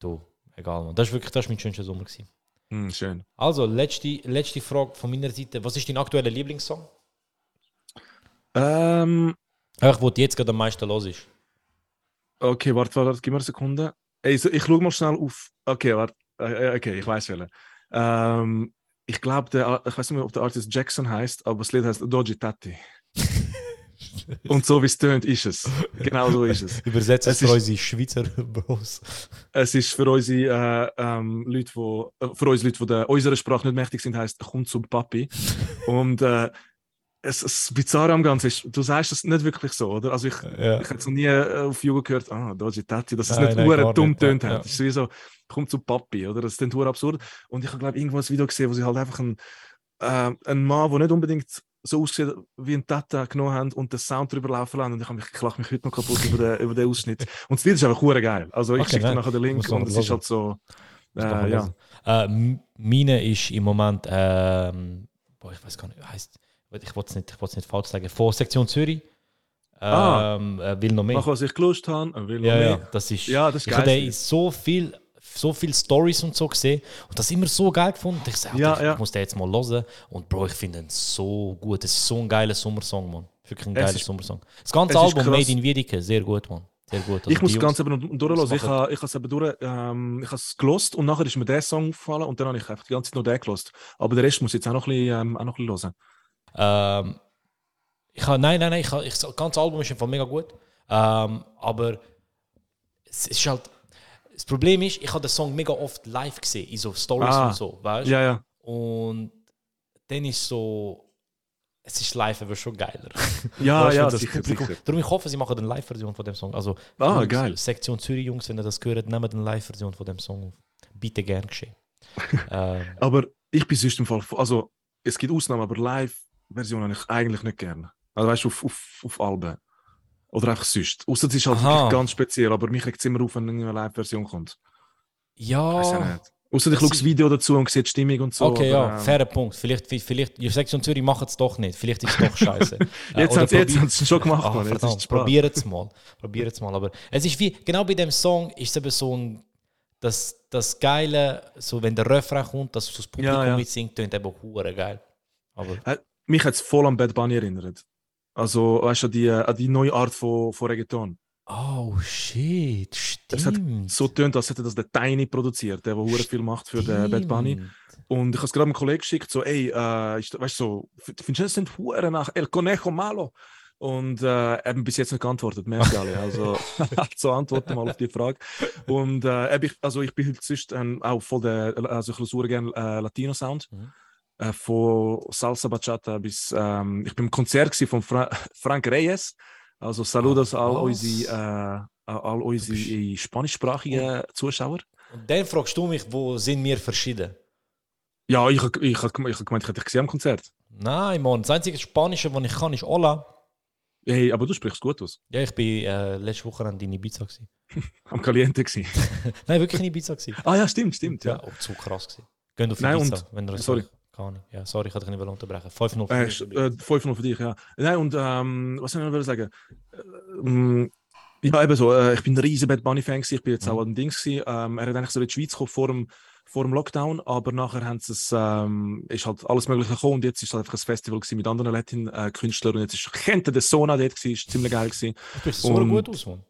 du, egal. Man. Das ist wirklich das ist mein schönster Sommer. Gewesen. Hm, schön. Also, letzte, letzte Frage von meiner Seite. Was ist dein aktueller Lieblingssong? Ähm, Einfach, wo du jetzt gerade am meisten los ist. okay, warte, warte, gib mir eine Sekunde. Ey, so, ich schaue mal schnell auf. Okay, warte. Äh, okay, ich weiß welchen. Ähm, ich glaube, der, ich weiß nicht mehr, ob der Artist Jackson heißt, aber das Lied heißt Doji Tati. Und so wie es tönt, ist es. Genau so ist es. Übersetzt Es für unsere Schweizer Bros. Es ist für unsere äh, ähm, Leute, wo, äh, für uns Leute, die unserer Sprache nicht mächtig sind, heißt kommt zum Papi. Und äh, es, es Bizarre am Ganzen ist, du sagst es nicht wirklich so, oder? Also ich, Ja. ich hätte noch nie äh, auf Jugend gehört, ah, Doji Tati, dass es Nein, nicht gar dumm tönt ja. hat. Es ist wie so, kommt zum Papi, oder? Das ist dann absurd. Und ich habe, glaube irgendwo ein Video gesehen, wo sie halt einfach einen, äh, einen Mann, der nicht unbedingt so aussieht wie ein Tata genommen haben und den Sound drüber laufen lassen und ich, mich, ich lache mich heute noch kaputt über den, über den Ausschnitt. Und das Lied ist einfach geil. Also ich Okay, schicke dir nachher den Link und es ist halt so, äh, ja. Äh, meine ist im Moment, ähm, boah, ich weiß gar nicht, heißt, ich wollte es nicht, ich nicht falsch sagen, von Sektion Zürich. Ah. Ähm, äh, will noch mehr. Mach, was ich gelust habe, er will noch Ja, ja, mehr. das ist. Ja, das ist ich habe so viel, so viel Stories und so gesehen und das immer so geil gefunden. Ich sage, Ja, ich, ja. ich muss den jetzt mal hören. Und Bro, ich finde ihn so gut. Es ist so ein geiler Sommersong, man. Wirklich ein geiler ist- Sommersong. Das ganze Album. Made in Wiedeke, sehr gut, man. Sehr gut. Also ich muss das Ganze eben durchlassen. Ich habe es eben durch, ähm, ich habe es gelost und nachher ist mir der Song aufgefallen und dann habe ich einfach die ganze Zeit nur den gelost. Aber den Rest muss ich jetzt auch noch ein bisschen, ähm, auch noch ein bisschen hören. Ähm, ich habe, nein, nein, nein, ich ich, das ganze Album ist einfach mega gut. Ähm, aber es ist halt. Das Problem ist, ich habe den Song mega oft live gesehen, in so Stories Ah. und so, weißt du? Ja, ja. Und dann ist so. Es ist live aber schon geiler. Ja, Weißt ja, das sicher, Publikum- sicher. Darum ich hoffe, sie machen eine Live-Version von dem Song. Also, Ah, Jungs, geil. Sektion Zürich, Jungs, wenn ihr das gehört, nehmt eine Live-Version von dem Song auf. Bitte gern geschehen. ähm, Aber ich bin sonst im Fall, also es gibt Ausnahmen, aber Live-Versionen habe ich eigentlich nicht gerne. Also weißt du, auf, auf, auf Alben. Oder einfach sonst. Außer es ist halt Aha. wirklich ganz speziell, aber mich regt es immer auf, wenn eine Live-Version kommt. ja. Weiß auch nicht. Außer ich schaue das Video dazu und sehe die Stimmung und so. Okay, aber, ja, ähm, fairer Punkt. Vielleicht, vielleicht, die Sektion Zürich macht es doch nicht. Vielleicht ist es doch scheiße. Äh, Jetzt oder haben sie es schon gemacht, ist verdammt, probiert es mal. Probiert es mal. Aber es ist wie, genau bei dem Song ist es eben so ein, das, das Geile, so wenn der Refrain kommt, dass so das Publikum Ja, ja. mitsingt, tönt eben hure geil. Aber Äh, Mich hat es voll an Bad Bunny erinnert. Also, weißt du, an die, an die neue Art von, von Reggaeton. oh shit, Das hat stimmt. so tönt, als hätte das der Tiny produziert, der, der hure viel macht für den Bad Bunny. Stimmt. Und ich habe es gerade einem Kollegen geschickt, so, ey, äh, weißt du, so, findest du das sind Huren nach El Conejo Malo? Und äh, er hat bis jetzt nicht geantwortet, merke ich alle. Also, so antworten mal auf die Frage. Und äh, ich, also ich bin halt sonst ähm, auch voll der, also ich höre gerne äh, Latino-Sound. Mhm. Äh, von Salsa Bachata bis, ähm, ich bin im Konzert von Fra Frank Reyes. Also Saludos Ah, all was? unsere, äh, all unsere spanischsprachigen Zuschauer. Und dann fragst du mich, wo sind wir verschieden? Ja, ich habe ich, ich, hab gemeint, ich hätte dich gesehen am Konzert. Nein, Mann, das einzige Spanische, was ich kann, ist Hola. Hey, aber du sprichst gut aus. Ja, ich bin äh, letzte Woche in Ibiza. Gewesen. Am Caliente. Nein, wirklich in Ibiza. Ah ja, stimmt, stimmt. Ja, Ja. oh, zu krass gewesen. Geht auf Nein, Ibiza, und- wenn ihr sorry. Keine Ahnung. Ja, sorry, ich hatte dich nicht unterbrechen. 5-0 für Äh, st- übrigens. äh, 5 für dich, ja. Nein, und ähm, was soll ich noch sagen? Ähm, ja, eben so, äh, ich bin ein riesen Bad Bunny-Fan, gewesen. ich bin jetzt Mhm. auch an den Dings. gewesen. Ähm, er hat eigentlich so in die Schweiz gekommen vor dem, vor dem Lockdown, aber nachher haben sie es, ähm, ist halt alles Mögliche gekommen und jetzt ist halt einfach ein Festival gewesen mit anderen Latin-Künstlern und jetzt ist Kente der Sona dort gewesen, ist ziemlich geil gewesen. Du bist so gut aus, Mann.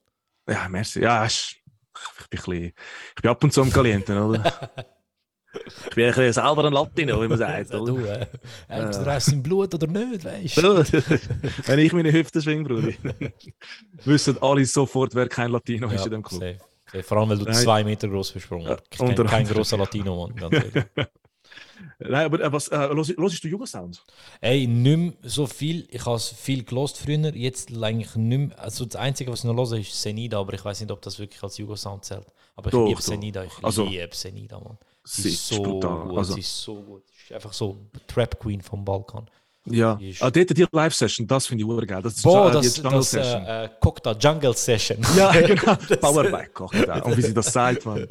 Ja, merci. Ja, ist, ich bin ein bisschen, ich bin ab und zu am Caliente, oder? ich bin ein bisschen selber ein Latino, wie man sagt. Ja, oder? du, äh, entweder hast du im Blut oder nicht, weißt du? Wenn ich meine Hüfte schwinge, Bruder, wissen alle sofort, wer kein Latino ist in dem Club. safe. Safe. Vor allem, weil du Nein. zwei Meter groß bist. Ja, Ich unter kein grosser Latino, Mann. Ganz ehrlich. Nein, aber äh, was, äh, los, hörst du Jugosound? Ey, nicht mehr so viel. Ich habe es viel gelost früher. Jetzt eigentlich nicht mehr. Also das Einzige, was ich noch höre, ist Senida, aber ich weiß nicht, ob das wirklich als Jugosound zählt. Aber ich liebe. Senida. Ich Also- liebe Senida, Mann. Sie ist so brutal. gut. Also- Sie ist so gut. Sie ist einfach so die Trap Queen vom Balkan. Ja, Die ah, dort die Live-Session, das finde ich urgeil. Das ist Boah, äh, das, die das, Jungle-Session. äh, äh, Kokta Jungle Session. ja, genau. Powerback Cocktail. Und wie sie das sagt, man.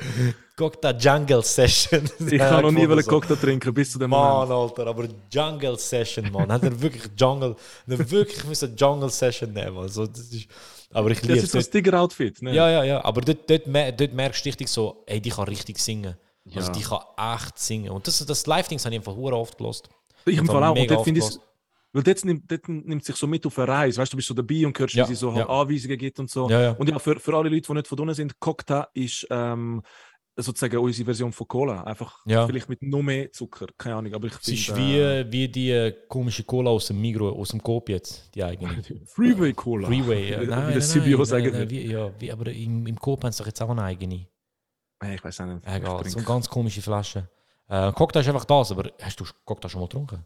Kokta Jungle Session. Ich kann noch nie einen Cocktail trinken bis zu dem Mann, Moment. Alter, aber Jungle Session, Mann. Hat er wirklich Jungle, er wirklich müssen Jungle Session nehmen. Also, das ist, aber ich Das liebe ist so ein. Sticker-Outfit. Ne? Ja, ja, ja. Aber dort, dort, dort merkst du richtig so, ey, die kann richtig singen. Also Ja. die kann echt singen. Und das, das Live-Dings habe ich einfach oft gelost. Ich im Fall auch. Und dort finde ich weil dort nimmt, dort nimmt sich so mit auf eine Reise. Weißt du, du bist so dabei und hörst, Ja, wie sie so halt ja. Anweisungen gibt und so. Ja. Und ja, für, für alle Leute, die nicht von unten sind, Cocktail ist ähm, sozusagen unsere Version von Cola. Einfach vielleicht mit noch mehr Zucker. Keine Ahnung. Aber ich Es ist finde. wie, äh, wie die komische Cola aus dem Migro, aus dem Coop jetzt, die eigene. Freeway Cola. Freeway, ja. Wie, Nein, wie nein, Sibio nein, sagen nein, würde. wie, ja, wie, aber im, im Coop haben sie doch jetzt auch eine eigene. Hey, Ich weiß auch nicht. Egal, Ich so eine ganz komische Flasche. Äh, Cocktail ist einfach das, aber hast du Cocktail schon mal getrunken?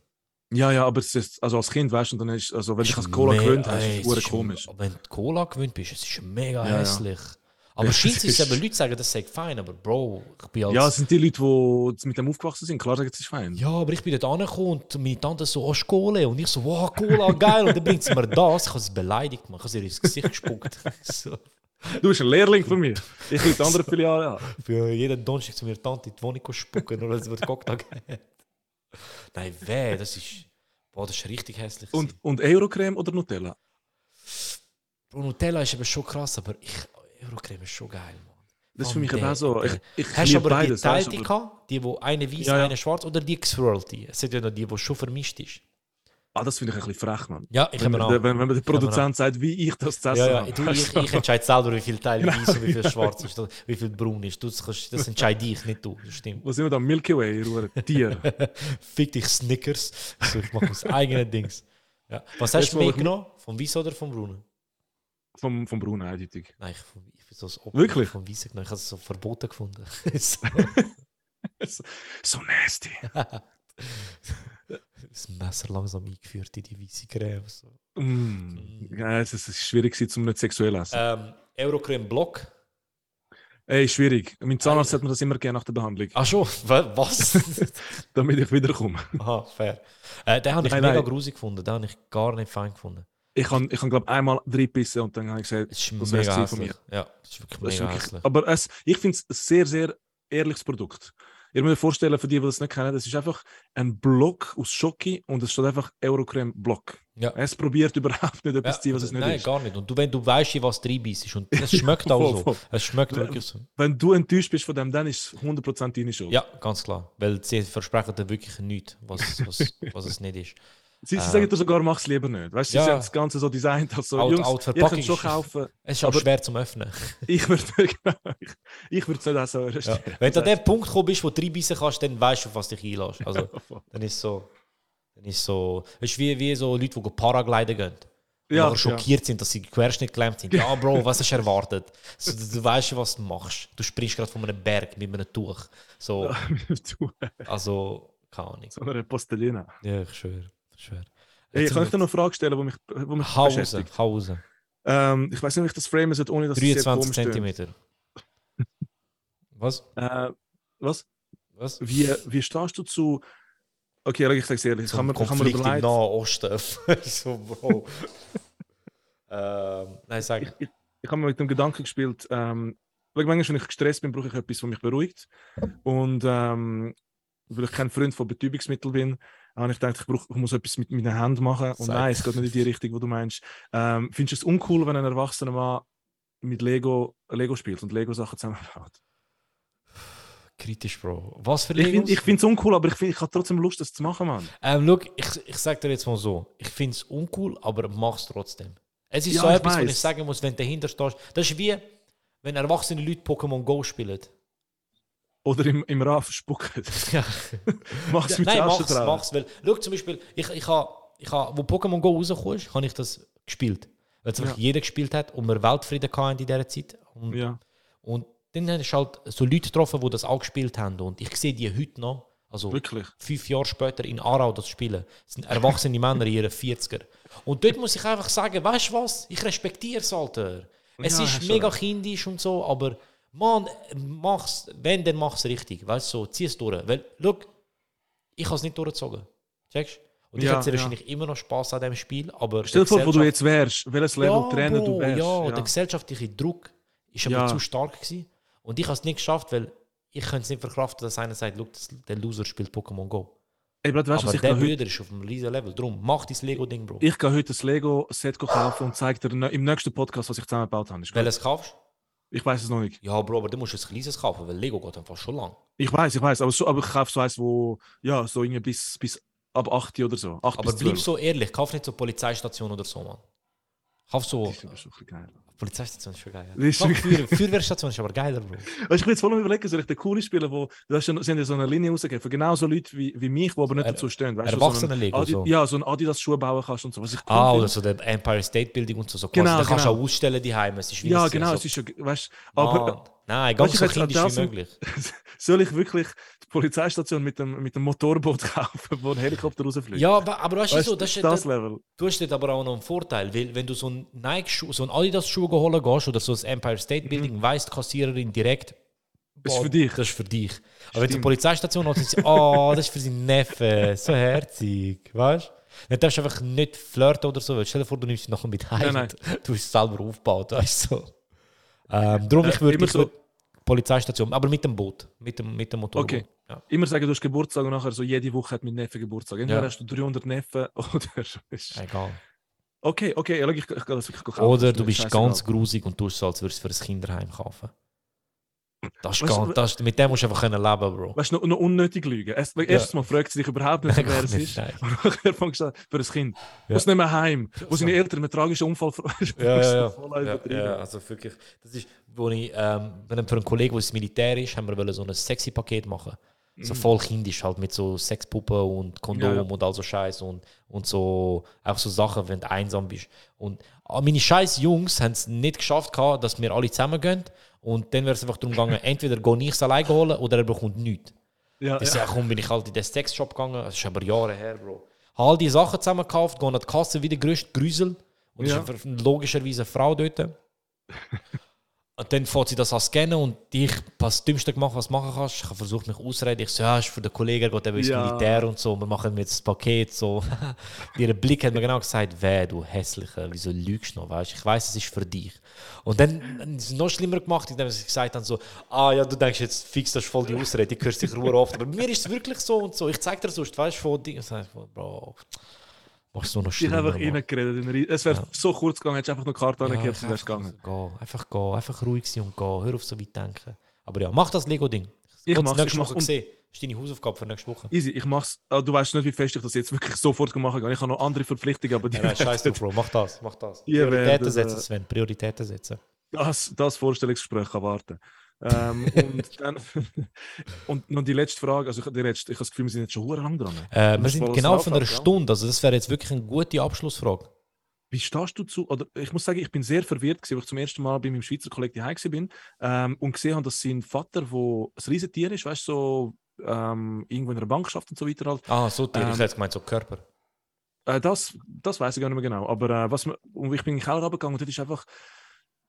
Ja, ja, aber es ist, also als Kind weißt du, dann ist, also wenn du dich als Cola gewöhnt hast, ey, ist es komisch. Wenn du Cola gewöhnt bist, es ist mega Ja, ja. hässlich. Aber Ja, scheint es eben, Leute sagen, das sei fein, aber Bro, ich bin als... Ja, es sind die Leute, die mit dem aufgewachsen sind. Klar sagen, es ist fein. Ja, aber ich bin dort angekommen und meine Tante so, oh, Cola. Und ich so, wow, Cola, geil. Und dann bringt sie mir das. Ich habe sie beleidigt, man. Ich habe sie ihr ins Gesicht gespuckt. so. Du bist ein Lehrling von mir. Ich will die andere Filiale haben. Für jeden Donnerstag zu mir Tante in die Wohnung spucken, nur weil sie den Cocktail hat. Nein, weh, das ist... Boah, das ist richtig hässlich. Und, und Eurocreme oder Nutella? Bro, Nutella ist eben schon krass, aber ich, Eurocreme ist schon geil, Mann. Das ist für mich auch so. Ich, ich Hast du aber beides. die geteilte aber- gehabt? Die, wo eine weiß, Ja, ja. eine schwarz oder die geswirlte? Es sind ja noch die, die schon vermischt ist. Ah, das finde ich ein bisschen frech, Mann. Ja, ich Wenn, der, wenn, wenn der Produzent sagt, wie ich das zu essen Ja, ja, habe. du, ich, ich entscheide selber, wie viel Teil weiß und wie viel schwarz ist, wie viel braun ist. Du, das, kannst- das entscheide ich, nicht du. Das stimmt. Wo sind wir da? Milky Way, Hure Tier. Fick dich Snickers. So, ich mache das eigene Dings. Ja. Was hast du mitgenommen? Vom Weiß oder vom Braunen? vom, vom Bruno eindeutig. Nein, ich, vom, ich bin so Opfer Wirklich? vom Weißen genommen. Ich habe es so verboten gefunden. So, so nasty. Das Messer langsam eingeführt in die weiße Creme. So. Mm. Ja, es ist schwierig, zum nicht sexuell essen. Ähm, Eurocreme Block. Ey, schwierig. Mein Zahnarzt hat mir das immer gerne nach der Behandlung, Ach schon, Wa- was? damit ich wiederkomme. Aha, fair. Äh, den habe ich Nein, mega nein. grusig gefunden. Den habe ich gar nicht fein gefunden. Ich habe, ich hab, glaube einmal drei Bissen und dann habe ich gesagt, Es Das mega wär's gewesen hässlich. von Ja, es ist wirklich das ist mega wirklich, aber es, ich finde es ein sehr, sehr ehrliches Produkt. Ihr müsst euch vorstellen, für die, die das nicht kennen, das ist einfach ein Block aus Schoki und es steht einfach Eurocreme Block. Ja. Es probiert überhaupt nicht etwas Ja, zu sein, was es nicht nein, ist. gar nicht. Und du, wenn du weißt, was drin ist und es schmeckt auch Voll, so. voll. Es schmeckt wirklich so. Wenn du enttäuscht bist von dem, dann ist es 100% deine Schuld. Ja, ganz klar. Weil sie versprechen dir wirklich nichts, was, was, was es nicht ist. Sie, sie Äh, sagen dir sogar, mach es lieber nicht. Weißt du, ja. sie haben das Ganze so designt, also Auch- Jungs, die ihr könnt schon kaufen. Es ist auch Aber- schwer zum Öffnen. Ich würde genau, ich, ich würde es nicht auch so Ja. Wenn du an dem Punkt gekommen bist, wo du reinbeissen kannst, dann weißt du, auf was dich einlässt. Also, dann ist so. Dann ist so. Es ist wie, wie so Leute, die Paragliden gehen. Die Ja, aber schockiert sind, dass sie Querschnitt gelähmt sind. Ja, Bro, was hast du erwartet? So, du, du weißt, was du machst. Du springst gerade von einem Berg mit einem Tuch. So, Ja, du, also, keine Ahnung. so eine Postellina. Ja, ich schwöre. Ich schwöre. Hey, kann ich dir noch eine Frage stellen, die mich, wo mich wir- Hau raus, beschäftigt? hau raus. Ähm, ich weiß nicht, wie ich das framen sollte, ohne dass es sehr 23 komisch tönt. cm. Was? Äh, was? Was? Wie, wie stehst du zu... Okay, ich sage es ehrlich, ich Zum habe mir, ich habe mir Konflikt im überlegt... Nahen Osten. so, Bro. ähm, nein, sag. ich, ich, ich habe mir mit dem Gedanken gespielt, ähm, weil manchmal, wenn ich gestresst bin, brauche ich etwas, was mich beruhigt. Und ähm, weil ich kein Freund von Betäubungsmitteln bin, habe ich gedacht, ich, brauche, ich muss etwas mit meinen Händen machen. Und Sag. nein, es geht nicht in die Richtung, wo du meinst. Ähm, findest du es uncool, wenn ein erwachsener Mann mit Lego, Lego spielt und Lego-Sachen zusammenbaut? Kritisch, Bro. Was für Ich Legos? ich finde es uncool, aber ich, find, ich habe trotzdem Lust, das zu machen, Mann. Ähm, look, ich, ich sag dir jetzt mal so. Ich finde es uncool, aber mach's trotzdem. Es ist Ja, so etwas, wo ich sagen muss, wenn du dahinter stehst. Das ist wie, wenn erwachsene Leute Pokémon Go spielen. Oder im, im RAF spucken. Ja. Mach's mit Nein, mach's, mach's. Weil, schau zum Beispiel, ich, ich habe, ich ha, wo Pokémon Go rausgekommen ist, habe ich das gespielt. Weil es Ja. jeder gespielt hat und wir Weltfrieden hatten in dieser Zeit. Und, Ja. und dann hast du halt so Leute getroffen, die das auch gespielt haben. Und ich sehe die heute noch, also Wirklich. fünf Jahre später in Aarau das spielen. Das sind erwachsene Männer in ihren 40er. Und dort muss ich einfach sagen, weißt du was? Ich respektiere es, Alter. Es Ja, ist mega kindisch und so, aber Mann, mach's, wenn, dann mach's richtig. Weißt du, so, zieh es durch. Weil, schau, ich habe es nicht durchgezogen. Checkst Und ich Ja, hätte ja. wahrscheinlich immer noch Spaß an diesem Spiel, aber. Stell dir vor, wo du jetzt wärst, welches Level ja, Trainer du wärst. Ja, der gesellschaftliche Druck ist aber Ja. zu stark gewesen. Und ich habe es nicht geschafft, weil ich könnte es nicht verkraften, dass einer sagt, «Schau, das- der Loser spielt Pokémon Go. Ey, Bro, du weißt, was aber ich der Brüder ist auf einem riesen Level. Drum, mach dein Lego-Ding, Bro. ich gehe heute das Lego-Set kaufen und zeige dir im nächsten Podcast, was ich zusammengebaut habe. Welches kaufst Ich weiß es noch nicht. Ja, Bro, aber du musst ein kleines kaufen, weil Lego geht einfach schon lang. Ich weiß, ich weiß, aber, so, aber ich kaufe so eins, wo ja, so irgendwie bis, bis ab 8 oder so. 8 Aber bleib 12. so ehrlich, kauf nicht so Polizeistation oder so, Mann. Kauf so. Polizeistation ist schon geil. Das ist wirklich- Feuer, Feuerwehrstation ist aber geiler, Bro. Weißt, ich bin jetzt voll überlegen, soll ich den coole spielen, wo du hast ja, sie haben ja so eine Linie rausgegeben, für genau so Leute wie, wie mich, die aber nicht Er- dazu stehen. Weißt, so Erwachsene-Lego, Adi- so. Ja, so ein Adidas-Schuh bauen kannst und so. Was ich Ah, oder so der Empire State Building und so. so Genau, quasi. Da kannst du genau. auch ausstellen die Heime. Es ist wie Ja, genau, so, es ist schon, weißt aber. Nein, ganz Weißt so du, kindisch wie möglich. soll ich wirklich die Polizeistation mit dem, mit dem Motorboot kaufen, wo ein Helikopter rausfliegt? Ja, aber, aber weißt du, weißt, so, das das, das Level. du hast dort aber auch noch einen Vorteil, weil wenn du so einen Nike-Schuh, so einen Adidas-Schuh holen gehst oder so ein Empire State Building, weiss die Kassiererin direkt, Mhm. Das ist für dich. Das ist für dich. Aber wenn du Stimmt. Polizeistation hast, dann sie, oh, das ist für seinen Neffen, so herzig, weißt du? Dann darfst du einfach nicht flirten oder so, weil stell dir vor, du nimmst ihn nachher mit heim, Nein, du hast es selber aufgebaut, weißt du? So. Ähm, darum, ich Äh, würde so- Polizeistation, aber mit dem Boot, mit dem, mit dem Motorboot. Okay. Ja. Immer sagen, du hast Geburtstag und nachher so jede Woche hat mein Neffe Geburtstag. Entweder Ja. hast du 300 Neffen oder... Egal. Okay, okay, ja, schau, ich, ich, ich gehe das wirklich kaufen. Oder du ist bist ganz grusig und tust so, als würdest du für ein Kinderheim kaufen. Das ist Weißt ganz, das, mit dem musst du einfach können leben, Bro. Weißt du, noch, noch unnötig lügen. Erst, Erstes Mal fragt sie dich überhaupt nicht, wer es ist. nein. Und fängst an, für ein Kind. Ja. Nicht mehr heim. Wo seine. Eltern einen tragischen Unfall Ja, ja, ja. Ja, ja also wirklich. Das ist, wo ich, ähm, wenn für einen Kollegen, der ins Militär ist, haben wir so ein sexy Paket machen. So voll kindisch halt mit so Sexpuppen und Kondom Mhm. Ja, ja. und all so Scheiß und, und so auch so Sachen, wenn du einsam bist. Und ah, meine scheiß Jungs haben es nicht geschafft, gehabt, dass wir alle zusammen gehen. Und dann wäre es einfach darum gegangen, entweder gehe ich es alleine holen oder er bekommt nichts. Ja, Ich ja. komm, bin ich halt in den Sexshop gegangen, das ist aber Jahre her, Bro. Habe all die Sachen zusammen gekauft, gehe an die Kasse wie der größte Grüsel. Und Ja. ist logischerweise eine Frau dort. und dann fährt sie das an scannen und ich habe das Dümmste gemacht, was du machen kannst. Ich habe versucht, mich auszureden. Ich so, ja, ist für den Kollegen, geht eben ins Ja. Militär und so. Wir machen jetzt das Paket so. Ihr Blick hat mir genau gesagt, wer du hässlicher, wieso lügst du noch, weißt? Ich weiß, es ist für dich. Und dann haben sie es noch schlimmer gemacht, indem sie gesagt haben so, ah ja, du denkst jetzt fix, das ist voll die Ausrede, ich höre dich Ruhe oft. Aber mir ist es wirklich so und so. Ich zeig dir sonst, weißt du, von Dingen. Bro, machst du noch Ich schlimmer. habe einfach reingeredet. Es wäre Ja. so kurz gegangen, hättest du einfach noch Karte Ja, angegeben und wärst gegangen. gehen, einfach gehen, einfach ruhig sein und gehen. Hör auf so weit denken. Aber ja, mach das Lego-Ding. Ich mach's, nächste ich mach's Woche gesehen. Das ist deine Hausaufgabe für nächste Woche. Easy, ich mach's. Ah, du weißt nicht, wie fest ich das jetzt wirklich sofort machen kann. Ich habe noch andere Verpflichtungen, aber die Nein, nein, scheiß Bro. Mach das, mach das. Prioritäten werdet, setzen, äh, Sven. Prioritäten setzen. das, das Vorstellungsgespräch kann warten. Ähm, und dann und noch die letzte Frage, also ich, die letzte, ich habe das Gefühl, wir sind jetzt schon verdammt lang dran. Äh, wir Das sind war genau das von einer ja. Stunde. Also das wäre jetzt wirklich eine gute Abschlussfrage. Wie stehst du zu, oder ich muss sagen, ich bin sehr verwirrt, gewesen, weil ich zum ersten Mal bei meinem Schweizer Kollegen gewesen bin ähm, und gesehen habe, dass sein Vater, wo ein Riesentier ist, weißt du, so ähm, irgendwo in einer Bank schafft und so weiter halt. Ah, so Tier. Ähm, ich hätte gemeint, so Körper. Äh, das, das weiß ich gar nicht mehr genau. Aber äh, was, und ich bin in den Keller runtergegangen und dort ist einfach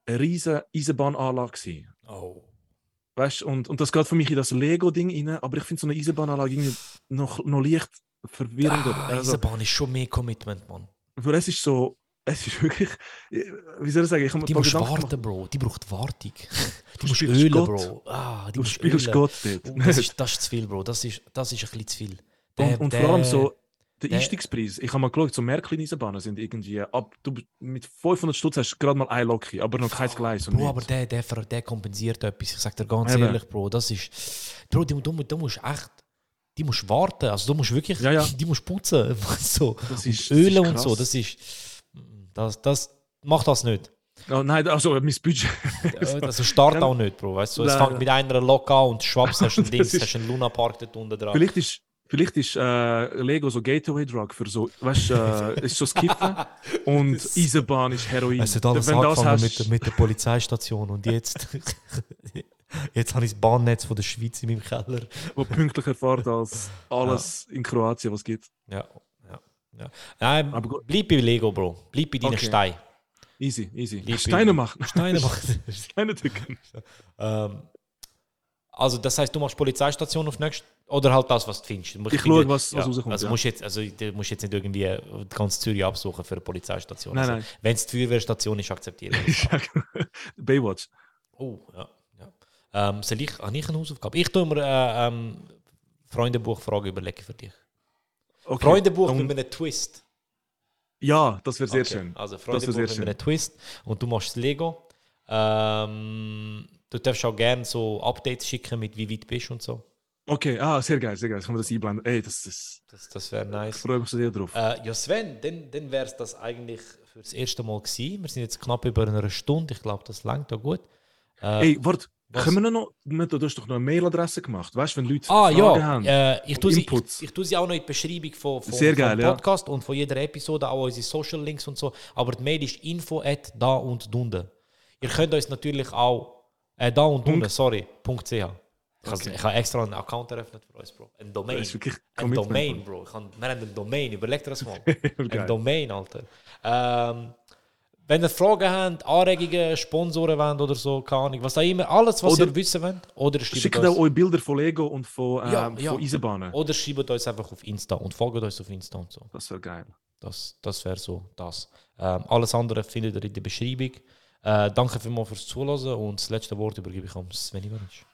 eine riesige Eisenbahnanlage gewesen. Oh. Weißt, und, und das geht für mich in das Lego-Ding rein, aber ich finde so eine Eisenbahnanlage irgendwie noch, noch leicht verwirrender. Ah, also, Eisenbahn ist schon mehr Commitment, Mann. weil es ist so, es ist wirklich, wie soll ich sagen, ich habe Die Gedanken warten, gemacht. Bro. Die braucht Wartung. Die Du musst spielst ölen, Gott. Bro. Ah, die Du spielst ölen. Gott. Und das, ist, das ist zu viel, Bro. Das ist, das ist ein bisschen zu viel. Der- und, und der- vor allem so, der der- Einstiegspreis, ich habe mal geschaut, so Märklin-Eisenbahnen sind irgendwie, ab, du, mit 500 Stutz hast du gerade mal ein Loki, aber noch kein Gleis. und Bro, aber der, der, der kompensiert etwas. Ich sag dir ganz Eben. ehrlich, Bro, das ist. Bro, du, du, du musst echt. Die musst warten. Also du musst wirklich. Ja, ja. Die musst putzen. so. Das Und ist- das Ölen und so. Das ist. Das, das, mach das nicht. Oh, nein, also mein Budget. Also start auch nicht, Bro. Weißt du, es fängt mit einer Lok an und schwaps hast du ein ist- hast einen Luna Park dort unten dran. Vielleicht ist, vielleicht ist äh, Lego so Gateway-Drug für so, weißt du, äh, ist so das Kiffen und Eisenbahn ist Heroin. Es hat alles Wenn angefangen hast- mit, der- mit der Polizeistation und jetzt, jetzt habe ich das Bahnnetz von der Schweiz in meinem Keller. wo pünktlicher fährt als alles in Kroatien, was es gibt. Ja, ja, ja. Nein, Aber gut. bleib bei Lego, Bro. Bleib bei deinen Okay. Steinen. Easy, easy. Steine machen. Steine machen. Steine drücken. ähm, also das heißt, du machst Polizeistation auf nächst oder halt das, was du findest. Du Ich schaue, was- was rauskommt, Also ja. musst jetzt, also du musst jetzt nicht irgendwie ganz Zürich absuchen für eine Polizeistation. Nein, also, nein. Wenn es die Feuerwehrstation ist, akzeptiere ich. das. Baywatch. oh, ja. ja. Ähm, soll ich, habe ich eine Hausaufgabe? Ich tue mir äh, ähm, Freundebuchfrage überlegen für dich. Okay. Freundebuch Und- mit einem Twist. Ja, das wäre sehr Okay, schön. Also Freundebuch mit einem Twist und du machst das Lego. Ähm, du darfst auch gerne so Updates schicken mit wie weit du bist und so. Okay, ah, sehr geil, sehr geil. Kann man das einblenden? Ey, das ist. Das, das wäre Ich nice. freue mich sehr drauf. Äh, ja, Sven, dann, dann wäre es das eigentlich für das erste Mal gewesen. Wir sind jetzt knapp über einer Stunde. Ich glaube, das langt da gut. Äh, Ey, warte, was? können wir noch. Du hast doch noch eine Mailadresse gemacht. Weißt du, wenn Leute Ah Fragen ja, haben? äh, ich, tue sie, Inputs. ich, ich tue sie auch noch in die Beschreibung von, von, Sehr geil, vom ja. Podcast und von jeder Episode, auch unsere Social Links und so. Aber die Mail ist info at da und dunde. Ihr könnt uns natürlich auch äh, da und Punkt. sorry, .ch. Ich habe Okay. ich habe extra einen Account eröffnet für uns, Bro. Ein Domain. Das ist wirklich Ein Domain, Bro. Ich hab, wir haben ein Domain, überlegt dir das mal. Ein Domain, Alter. Ähm, wenn ihr Fragen habt, Anregungen, Sponsoren wollt oder so, keine Ahnung, was auch immer, alles, was Oder- ihr wissen wollt, oder Schickt uns, euch Bilder von Lego und von, ähm, Ja, ja. von Eisenbahnen. oder schreibt uns einfach auf Insta und folgt uns auf Insta und so. Das wäre geil. Das, das wäre so das. Ähm, alles andere findet ihr in der Beschreibung. Äh, danke vielmals fürs Zuhören und das letzte Wort übergebe ich an Sven Ivanic.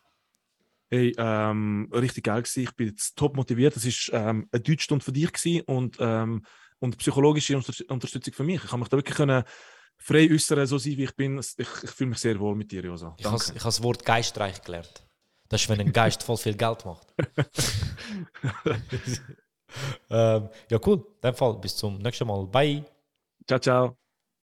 Hey, ähm, richtig geil gewesen. Ich bin jetzt top motiviert. Das ist ähm, eine Deutschstunde für dich gewesen und, ähm, und psychologische Unter Unterstützung für mich. Ich kann mich da wirklich können frei äußern, so sein wie ich bin. Ich, ich fühle mich sehr wohl mit dir, Josa. Ich habe ich habe das Wort geistreich gelernt. Das ist, wenn ein Geist voll viel Geld macht. ähm, ja, cool. In dem Fall bis zum nächsten Mal. Bye. Ciao, ciao.